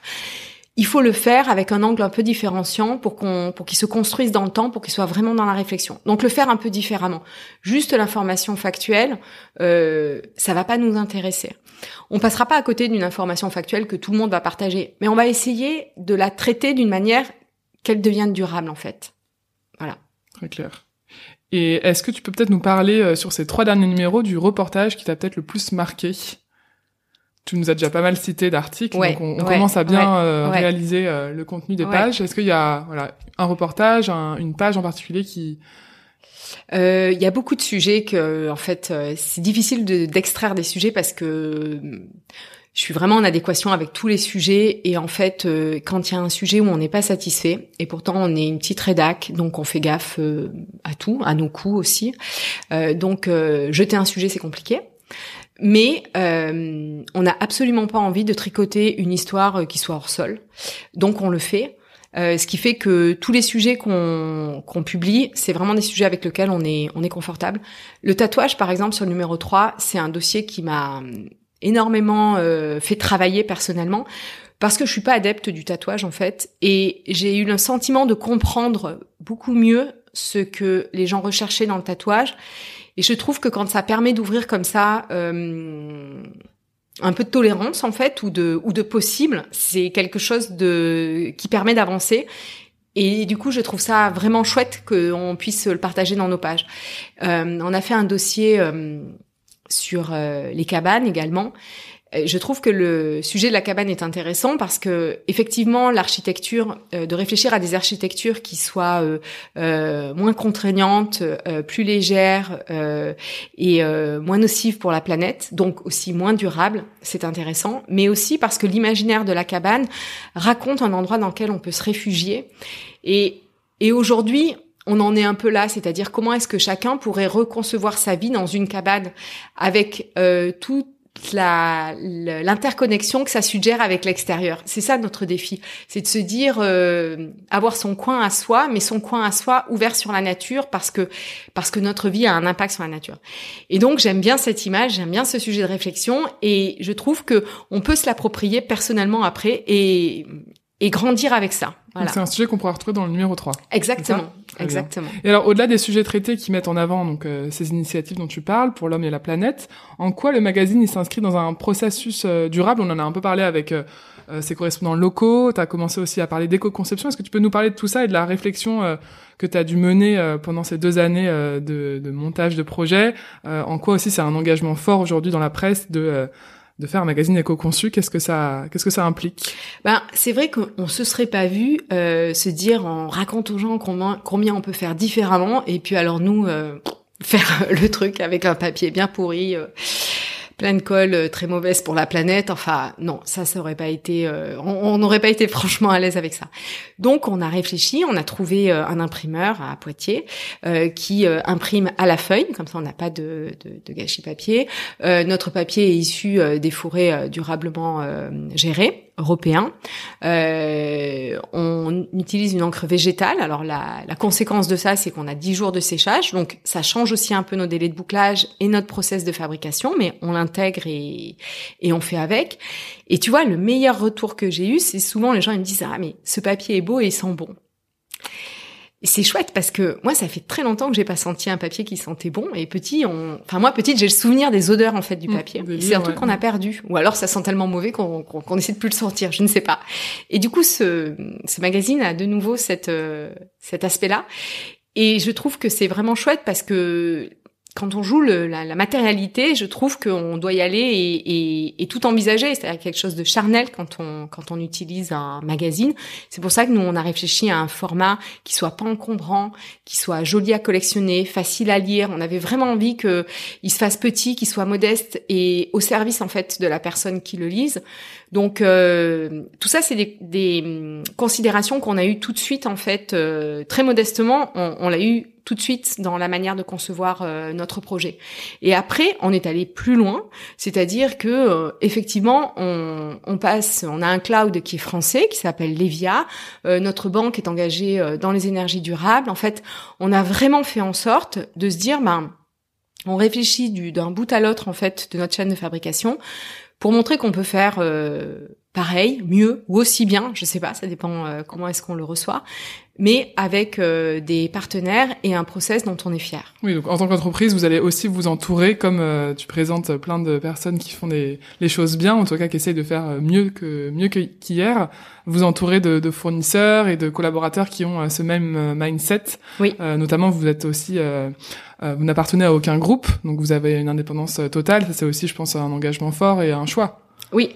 il faut le faire avec un angle un peu différenciant pour qu'on pour qu'il se construise dans le temps, pour qu'il soit vraiment dans la réflexion. Donc le faire un peu différemment. Juste l'information factuelle, euh, ça va pas nous intéresser. On passera pas à côté d'une information factuelle que tout le monde va partager, mais on va essayer de la traiter d'une manière qu'elle devienne durable en fait. Voilà. Très clair. Et est-ce que tu peux peut-être nous parler euh, sur ces trois derniers numéros du reportage qui t'a peut-être le plus marqué? Tu nous as déjà pas mal cité d'articles, donc on, commence à bien euh, réaliser euh, le contenu des pages. Est-ce qu'il y a voilà un reportage, une page en particulier qui euh, il y a beaucoup de sujets que, en fait, c'est difficile d'extraire des sujets parce que je suis vraiment en adéquation avec tous les sujets et en fait, quand il y a un sujet où on n'est pas satisfait et pourtant on est une petite rédac, donc on fait gaffe à tout, à nos coups aussi. donc jeter un sujet c'est compliqué. Mais euh, on n'a absolument pas envie de tricoter une histoire euh, qui soit hors sol. Donc on le fait. Euh, ce qui fait que tous les sujets qu'on qu'on publie, c'est vraiment des sujets avec lesquels on est on est confortable. Le tatouage, par exemple, sur le numéro 3, c'est un dossier qui m'a énormément fait travailler personnellement parce que je suis pas adepte du tatouage en fait et j'ai eu le sentiment de comprendre beaucoup mieux ce que les gens recherchaient dans le tatouage et je trouve que quand ça permet d'ouvrir comme ça euh, un peu de tolérance en fait ou de ou de possible, c'est quelque chose de qui permet d'avancer. Et du coup, je trouve ça vraiment chouette qu'on puisse le partager dans nos pages. Euh, on a fait un dossier euh, sur euh, les cabanes également. Euh, je trouve que le sujet de la cabane est intéressant parce que effectivement l'architecture, euh, de réfléchir à des architectures qui soient euh, euh moins contraignantes, plus légères et moins nocives pour la planète, donc aussi moins durables, c'est intéressant. Mais aussi parce que l'imaginaire de la cabane raconte un endroit dans lequel on peut se réfugier. Et, et aujourd'hui, on en est un peu là, c'est-à-dire comment est-ce que chacun pourrait reconcevoir sa vie dans une cabane avec euh, tout l'interconnexion que ça suggère avec l'extérieur. C'est ça notre défi, c'est de se dire euh, avoir son coin à soi, mais son coin à soi ouvert sur la nature parce que parce que notre vie a un impact sur la nature. Et donc j'aime bien cette image, j'aime bien ce sujet de réflexion et je trouve que on peut se l'approprier personnellement après et et grandir avec ça. Voilà. C'est un sujet qu'on pourra retrouver dans le numéro 3. Exactement. Exactement. Et alors, au-delà des sujets traités qui mettent en avant donc euh, ces initiatives dont tu parles pour l'homme et la planète, en quoi le magazine il s'inscrit dans un processus euh, durable? On en a un peu parlé avec euh, ses correspondants locaux. Tu as commencé aussi à parler d'éco-conception. Est-ce que tu peux nous parler de tout ça et de la réflexion que tu as dû mener pendant ces deux années de, de, montage de projet En quoi aussi c'est un engagement fort aujourd'hui dans la presse de de faire un magazine éco-conçu, qu'est-ce que ça, qu'est-ce que ça implique? Ben, c'est vrai qu'on se serait pas vu euh, se dire, on raconte aux gens combien, combien on peut faire différemment, et puis alors nous euh, faire le truc avec un papier bien pourri. Euh, plein de colle euh, très mauvaise pour la planète. Enfin, non, ça, ça aurait pas été, euh, on n'aurait pas été franchement à l'aise avec ça. Donc, on a réfléchi, on a trouvé euh, un imprimeur à Poitiers qui imprime à la feuille, comme ça, on n'a pas de, de, de, gâchis papier. notre papier est issu des fourrés durablement gérés européen. Euh, on utilise une encre végétale. Alors la, la conséquence de ça, c'est qu'on a 10 jours de séchage, donc ça change aussi un peu nos délais de bouclage et notre process de fabrication, mais on l'intègre et, et on fait avec. Et tu vois, le meilleur retour que j'ai eu, c'est souvent les gens ils me disent ah mais ce papier est beau et il sent bon c'est chouette parce que moi, ça fait très longtemps que j'ai pas senti un papier qui sentait bon. Et petit, on, enfin moi petite, j'ai le souvenir des odeurs en fait du mmh, papier. c'est un truc qu'on a perdu, ou alors ça sent tellement mauvais qu'on qu'on essaie de plus le sortir. Je ne sais pas. Et du coup, ce, ce magazine a de nouveau cette euh, cet aspect-là. Et je trouve que c'est vraiment chouette parce que quand on joue le, la, la, matérialité, je trouve qu'on doit y aller et, et, et tout envisager, c'est-à-dire quelque chose de charnel quand on quand on utilise un magazine. C'est pour ça que nous on a réfléchi à un format qui soit pas encombrant, qui soit joli à collectionner, facile à lire. On avait vraiment envie que il se fasse petit, qu'il soit modeste et au service en fait de la personne qui le lise. Donc euh, tout ça c'est des, des, hum, considérations qu'on a eues tout de suite en fait euh, très modestement. On, on l'a eu tout de suite dans la manière de concevoir euh, notre projet. Et après, on est allé plus loin, c'est-à-dire que euh, effectivement, on, on, passe, on a un cloud qui est français, qui s'appelle Levia. Euh, notre banque est engagée dans les énergies durables. En fait, on a vraiment fait en sorte de se dire, ben, on réfléchit d'un bout à l'autre en fait de notre chaîne de fabrication pour montrer qu'on peut faire pareil, mieux ou aussi bien, je sais pas, ça dépend euh, comment est-ce qu'on le reçoit, mais avec euh, des partenaires et un process dont on est fier. Oui, donc en tant qu'entreprise, vous allez aussi vous entourer, comme euh, tu présentes plein de personnes qui font des, les choses bien, en tout cas qui essayent de faire mieux que mieux qu'hier, vous entourer de, de, fournisseurs et de collaborateurs qui ont ce même mindset. Oui. notamment, vous êtes aussi, vous n'appartenez à aucun groupe, donc vous avez une indépendance totale. Ça, c'est aussi, je pense, un engagement fort et un choix. Oui.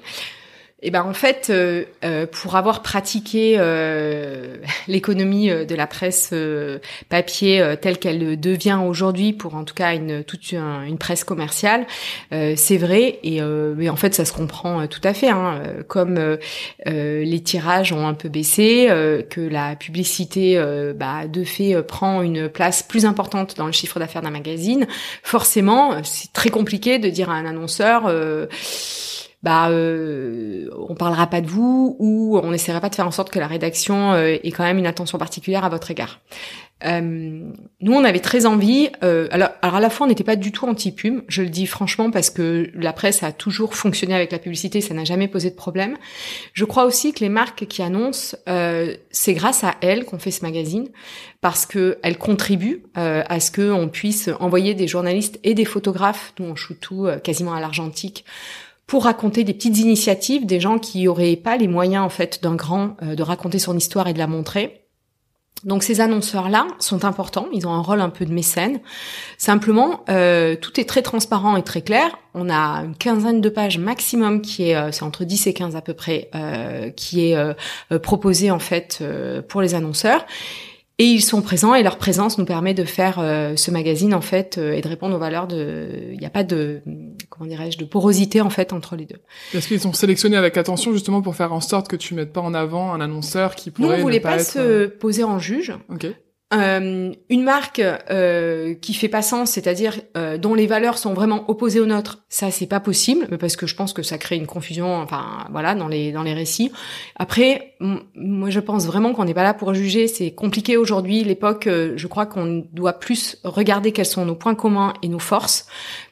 Eh ben en fait, euh, euh, pour avoir pratiqué euh, l'économie de la presse papier telle qu'elle devient aujourd'hui, pour en tout cas une toute une, presse commerciale, c'est vrai. Et mais en fait, ça se comprend tout à fait. Hein, comme les tirages ont un peu baissé, que la publicité, bah, de fait, prend une place plus importante dans le chiffre d'affaires d'un magazine. Forcément, c'est très compliqué de dire à un annonceur bah euh, on parlera pas de vous ou on n'essaiera pas de faire en sorte que la rédaction euh, ait quand même une attention particulière à votre égard. Euh, nous, on avait très envie. Euh, alors, alors, à la fois, on n'était pas du tout anti-pub. Je le dis franchement parce que la presse a toujours fonctionné avec la publicité, ça n'a jamais posé de problème. Je crois aussi que les marques qui annoncent, euh, c'est grâce à elles qu'on fait ce magazine parce que elles contribuent à ce que on puisse envoyer des journalistes et des photographes, dont on shoot tout quasiment à l'argentique, pour raconter des petites initiatives des gens qui auraient pas les moyens en fait d'un grand euh, de raconter son histoire et de la montrer. Donc ces annonceurs-là sont importants, ils ont un rôle un peu de mécène. Simplement, euh, tout est très transparent et très clair. On a une quinzaine de pages maximum qui est, euh, c'est entre 10 et 15 à peu près, qui est proposé en fait pour les annonceurs. Et ils sont présents et leur présence nous permet de faire euh, ce magazine en fait euh, et de répondre aux valeurs de. Il n'y a pas de comment dirais-je de porosité en fait entre les deux. Est-ce qu'ils sont sélectionnés avec attention justement pour faire en sorte que tu mettes pas en avant un annonceur qui pourrait. Nous on voulait pas, se euh, poser en juge. Ok. Euh, une marque euh, qui fait pas sens, c'est-à-dire euh, dont les valeurs sont vraiment opposées aux nôtres, ça c'est pas possible, parce que je pense que ça crée une confusion, enfin voilà, dans les dans les récits. Après, moi je pense vraiment qu'on n'est pas là pour juger, c'est compliqué aujourd'hui. L'époque, euh, je crois qu'on doit plus regarder quels sont nos points communs et nos forces,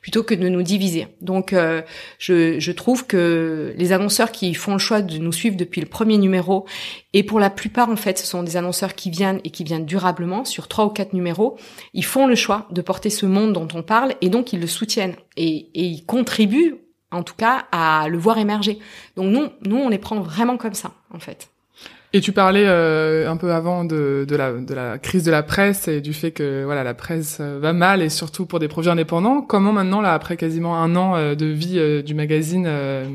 plutôt que de nous diviser. Donc, euh, je, je trouve que les annonceurs qui font le choix de nous suivre depuis le premier numéro, et pour la plupart en fait, ce sont des annonceurs qui viennent et qui viennent durablement sur trois ou quatre numéros, ils font le choix de porter ce monde dont on parle et donc ils le soutiennent et, ils contribuent en tout cas à le voir émerger. Donc nous, nous on les prend vraiment comme ça en fait. Et tu parlais euh, un peu avant de, de, la, de la crise de la presse et du fait que voilà la presse euh, va mal et surtout pour des projets indépendants. Comment maintenant là après quasiment un an euh, de vie du magazine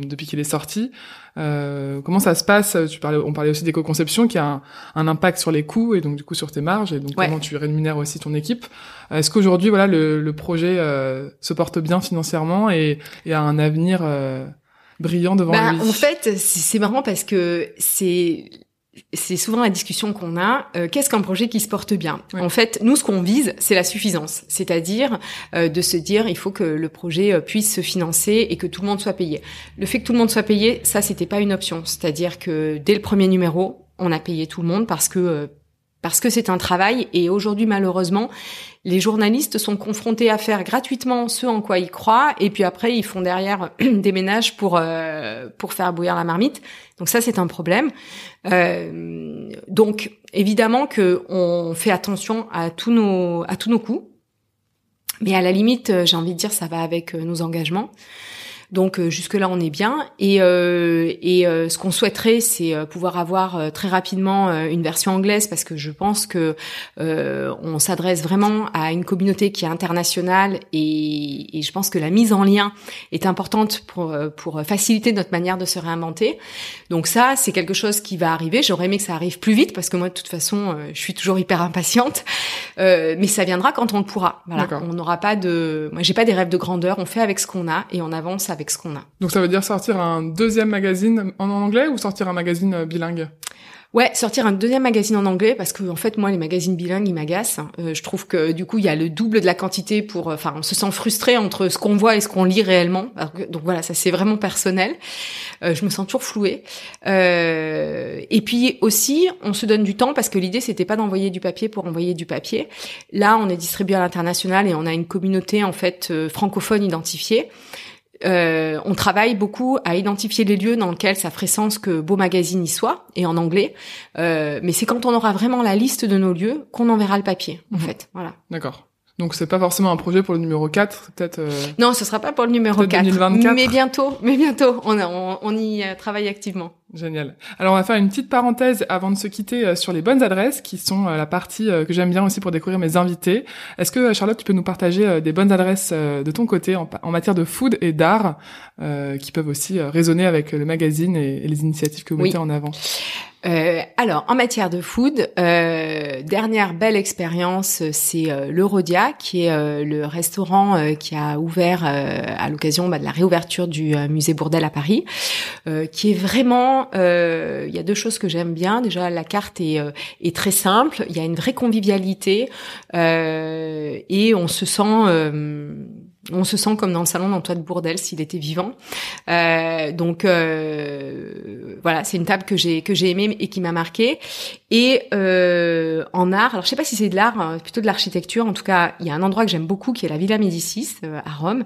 depuis qu'il est sorti, euh, comment ça se passe? Tu parlais, on parlait aussi d'éco-conception qui a un, un, impact sur les coûts et donc du coup sur tes marges et donc comment tu rémunères aussi ton équipe. Est-ce qu'aujourd'hui voilà le, le projet euh, se porte bien financièrement et, et a un avenir euh, brillant devant bah, lui? En fait, c'est marrant parce que c'est c'est souvent la discussion qu'on a. Euh, qu'est-ce qu'un projet qui se porte bien En fait, nous, ce qu'on vise, c'est la suffisance, c'est-à-dire euh, de se dire, il faut que le projet euh, puisse se financer et que tout le monde soit payé. Le fait que tout le monde soit payé, ça, c'était pas une option. C'est-à-dire que dès le premier numéro, on a payé tout le monde parce que parce que c'est un travail et aujourd'hui malheureusement les journalistes sont confrontés à faire gratuitement ce en quoi ils croient et puis après ils font derrière des ménages pour pour faire bouillir la marmite. Donc ça c'est un problème. Euh, donc évidemment que on fait attention à tous nos à tous nos coûts, mais à la limite, j'ai envie de dire, ça va avec euh, nos engagements. Donc euh, jusque là on est bien et euh, et euh, ce qu'on souhaiterait c'est pouvoir avoir très rapidement une version anglaise parce que je pense que on s'adresse vraiment à une communauté qui est internationale et, et, je pense que la mise en lien est importante pour pour faciliter notre manière de se réinventer. Donc ça c'est quelque chose qui va arriver. J'aurais aimé que ça arrive plus vite parce que moi de toute façon je suis toujours hyper impatiente, mais ça viendra quand on le pourra. Voilà, on n'aura pas de, moi j'ai pas des rêves de grandeur. On fait avec ce qu'on a et on avance avec ce qu'on a. Donc ça veut dire sortir un deuxième magazine en anglais ou sortir un magazine euh, bilingue? Ouais, sortir un deuxième magazine en anglais parce que en fait moi les magazines bilingues ils m'agacent. Euh, je trouve que du coup il y a le double de la quantité pour, euh, enfin on se sent frustré entre ce qu'on voit et ce qu'on lit réellement. donc voilà, ça c'est vraiment personnel. je me sens toujours flouée. et puis aussi on se donne du temps parce que l'idée c'était pas d'envoyer du papier pour envoyer du papier. Là on est distribué à l'international et on a une communauté en fait francophone identifiée Euh, on travaille beaucoup à identifier les lieux dans lesquels ça ferait sens que Beau Magazine y soit, et en anglais. Euh, mais c'est quand on aura vraiment la liste de nos lieux qu'on enverra le papier, en Mhm. fait. Voilà. D'accord. Donc c'est pas forcément un projet pour le numéro 4, peut-être. euh, Non, ce sera pas pour le numéro Peut-être 4. 2024. Mais bientôt, mais bientôt. On, on, on y euh, travaille activement. Génial. Alors on va faire une petite parenthèse avant de se quitter euh, sur les bonnes adresses, qui sont la partie que j'aime bien aussi pour découvrir mes invités. Est-ce que Charlotte, tu peux nous partager des bonnes adresses de ton côté en, matière de food et d'art, euh, qui peuvent aussi résonner avec le magazine et, et les initiatives que vous Oui. mettez en avant? Euh, alors, en matière de food, euh, dernière belle expérience, euh, c'est euh, le qui est euh, le restaurant qui a ouvert à l'occasion bah, de la réouverture du musée Bourdelle à Paris, qui est vraiment. Il y a deux choses que j'aime bien. Déjà, la carte est, est très simple. Il y a une vraie convivialité et on se sent. On se sent comme dans le salon d'Antoine Bourdelle s'il était vivant. Euh, donc euh, voilà, c'est une table que j'ai que j'ai aimée et qui m'a marqué. Et euh, en art, alors je sais pas si c'est de l'art, euh, plutôt de l'architecture. En tout cas, il y a un endroit que j'aime beaucoup qui est la Villa Médicis euh, à Rome.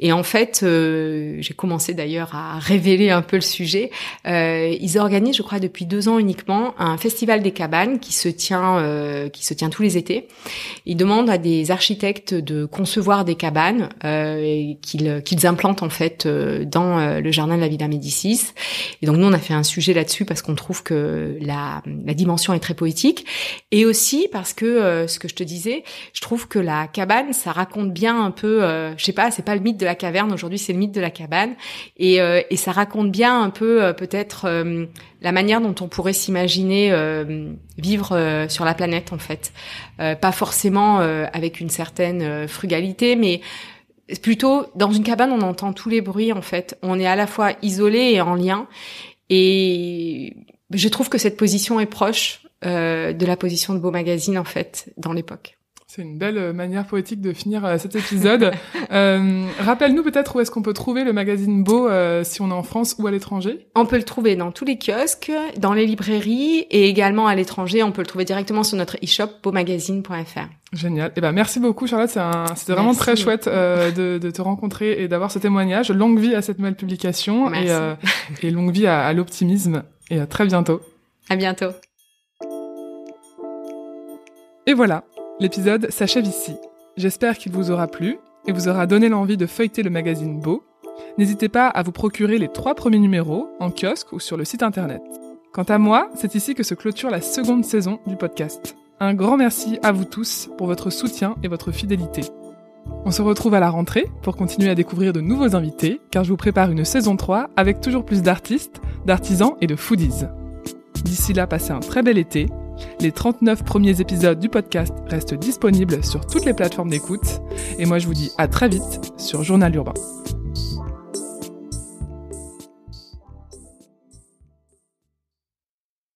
Et en fait, euh, j'ai commencé d'ailleurs à révéler un peu le sujet. Euh, ils organisent, je crois, depuis deux ans uniquement, un festival des cabanes qui se tient qui se tient tous les étés. Ils demandent à des architectes de concevoir des cabanes euh, et qu'ils qu'ils implantent en fait euh, dans euh, le jardin de la Villa Médicis. Et donc nous on a fait un sujet là-dessus parce qu'on trouve que la, la dimension est très poétique. Et aussi parce que euh, ce que je te disais, je trouve que la cabane ça raconte bien un peu, euh, je sais pas, c'est pas le mythe de la caverne. Aujourd'hui, c'est le mythe de la cabane. Et, euh, et ça raconte bien un peu euh, peut-être euh, la manière dont on pourrait s'imaginer euh, vivre euh, sur la planète en fait, Euh, pas forcément euh, avec une certaine euh, frugalité, mais plutôt dans une cabane on entend tous les bruits en fait, on est à la fois isolé et en lien et je trouve que cette position est proche euh, de la position de Beau Magazine en fait dans l'époque. C'est une belle euh, manière poétique de finir euh, cet épisode. Euh, Rappelle-nous peut-être où est-ce qu'on peut trouver le magazine Beau euh, si on est en France ou à l'étranger? On peut le trouver dans tous les kiosques, dans les librairies et également à l'étranger. On peut le trouver directement sur notre e-shop beaumagazine.fr. Génial. Eh ben merci beaucoup Charlotte, c'était vraiment très chouette euh, de, de te rencontrer et d'avoir ce témoignage. Longue vie à cette nouvelle publication Merci. et, et longue vie à, à l'optimisme et à très bientôt. À bientôt. Et voilà, l'épisode s'achève ici. J'espère qu'il vous aura plu et vous aura donné l'envie de feuilleter le magazine Beau. N'hésitez pas à vous procurer les trois premiers numéros en kiosque ou sur le site internet. Quant à moi, c'est ici que se clôture la seconde saison du podcast. Un grand merci à vous tous pour votre soutien et votre fidélité. On se retrouve à la rentrée pour continuer à découvrir de nouveaux invités, car je vous prépare une saison 3 avec toujours plus d'artistes, d'artisans et de foodies. D'ici là, passez un très bel été. Les 39 premiers épisodes du podcast restent disponibles sur toutes les plateformes d'écoute. Et moi, je vous dis à très vite sur Journal Urbain.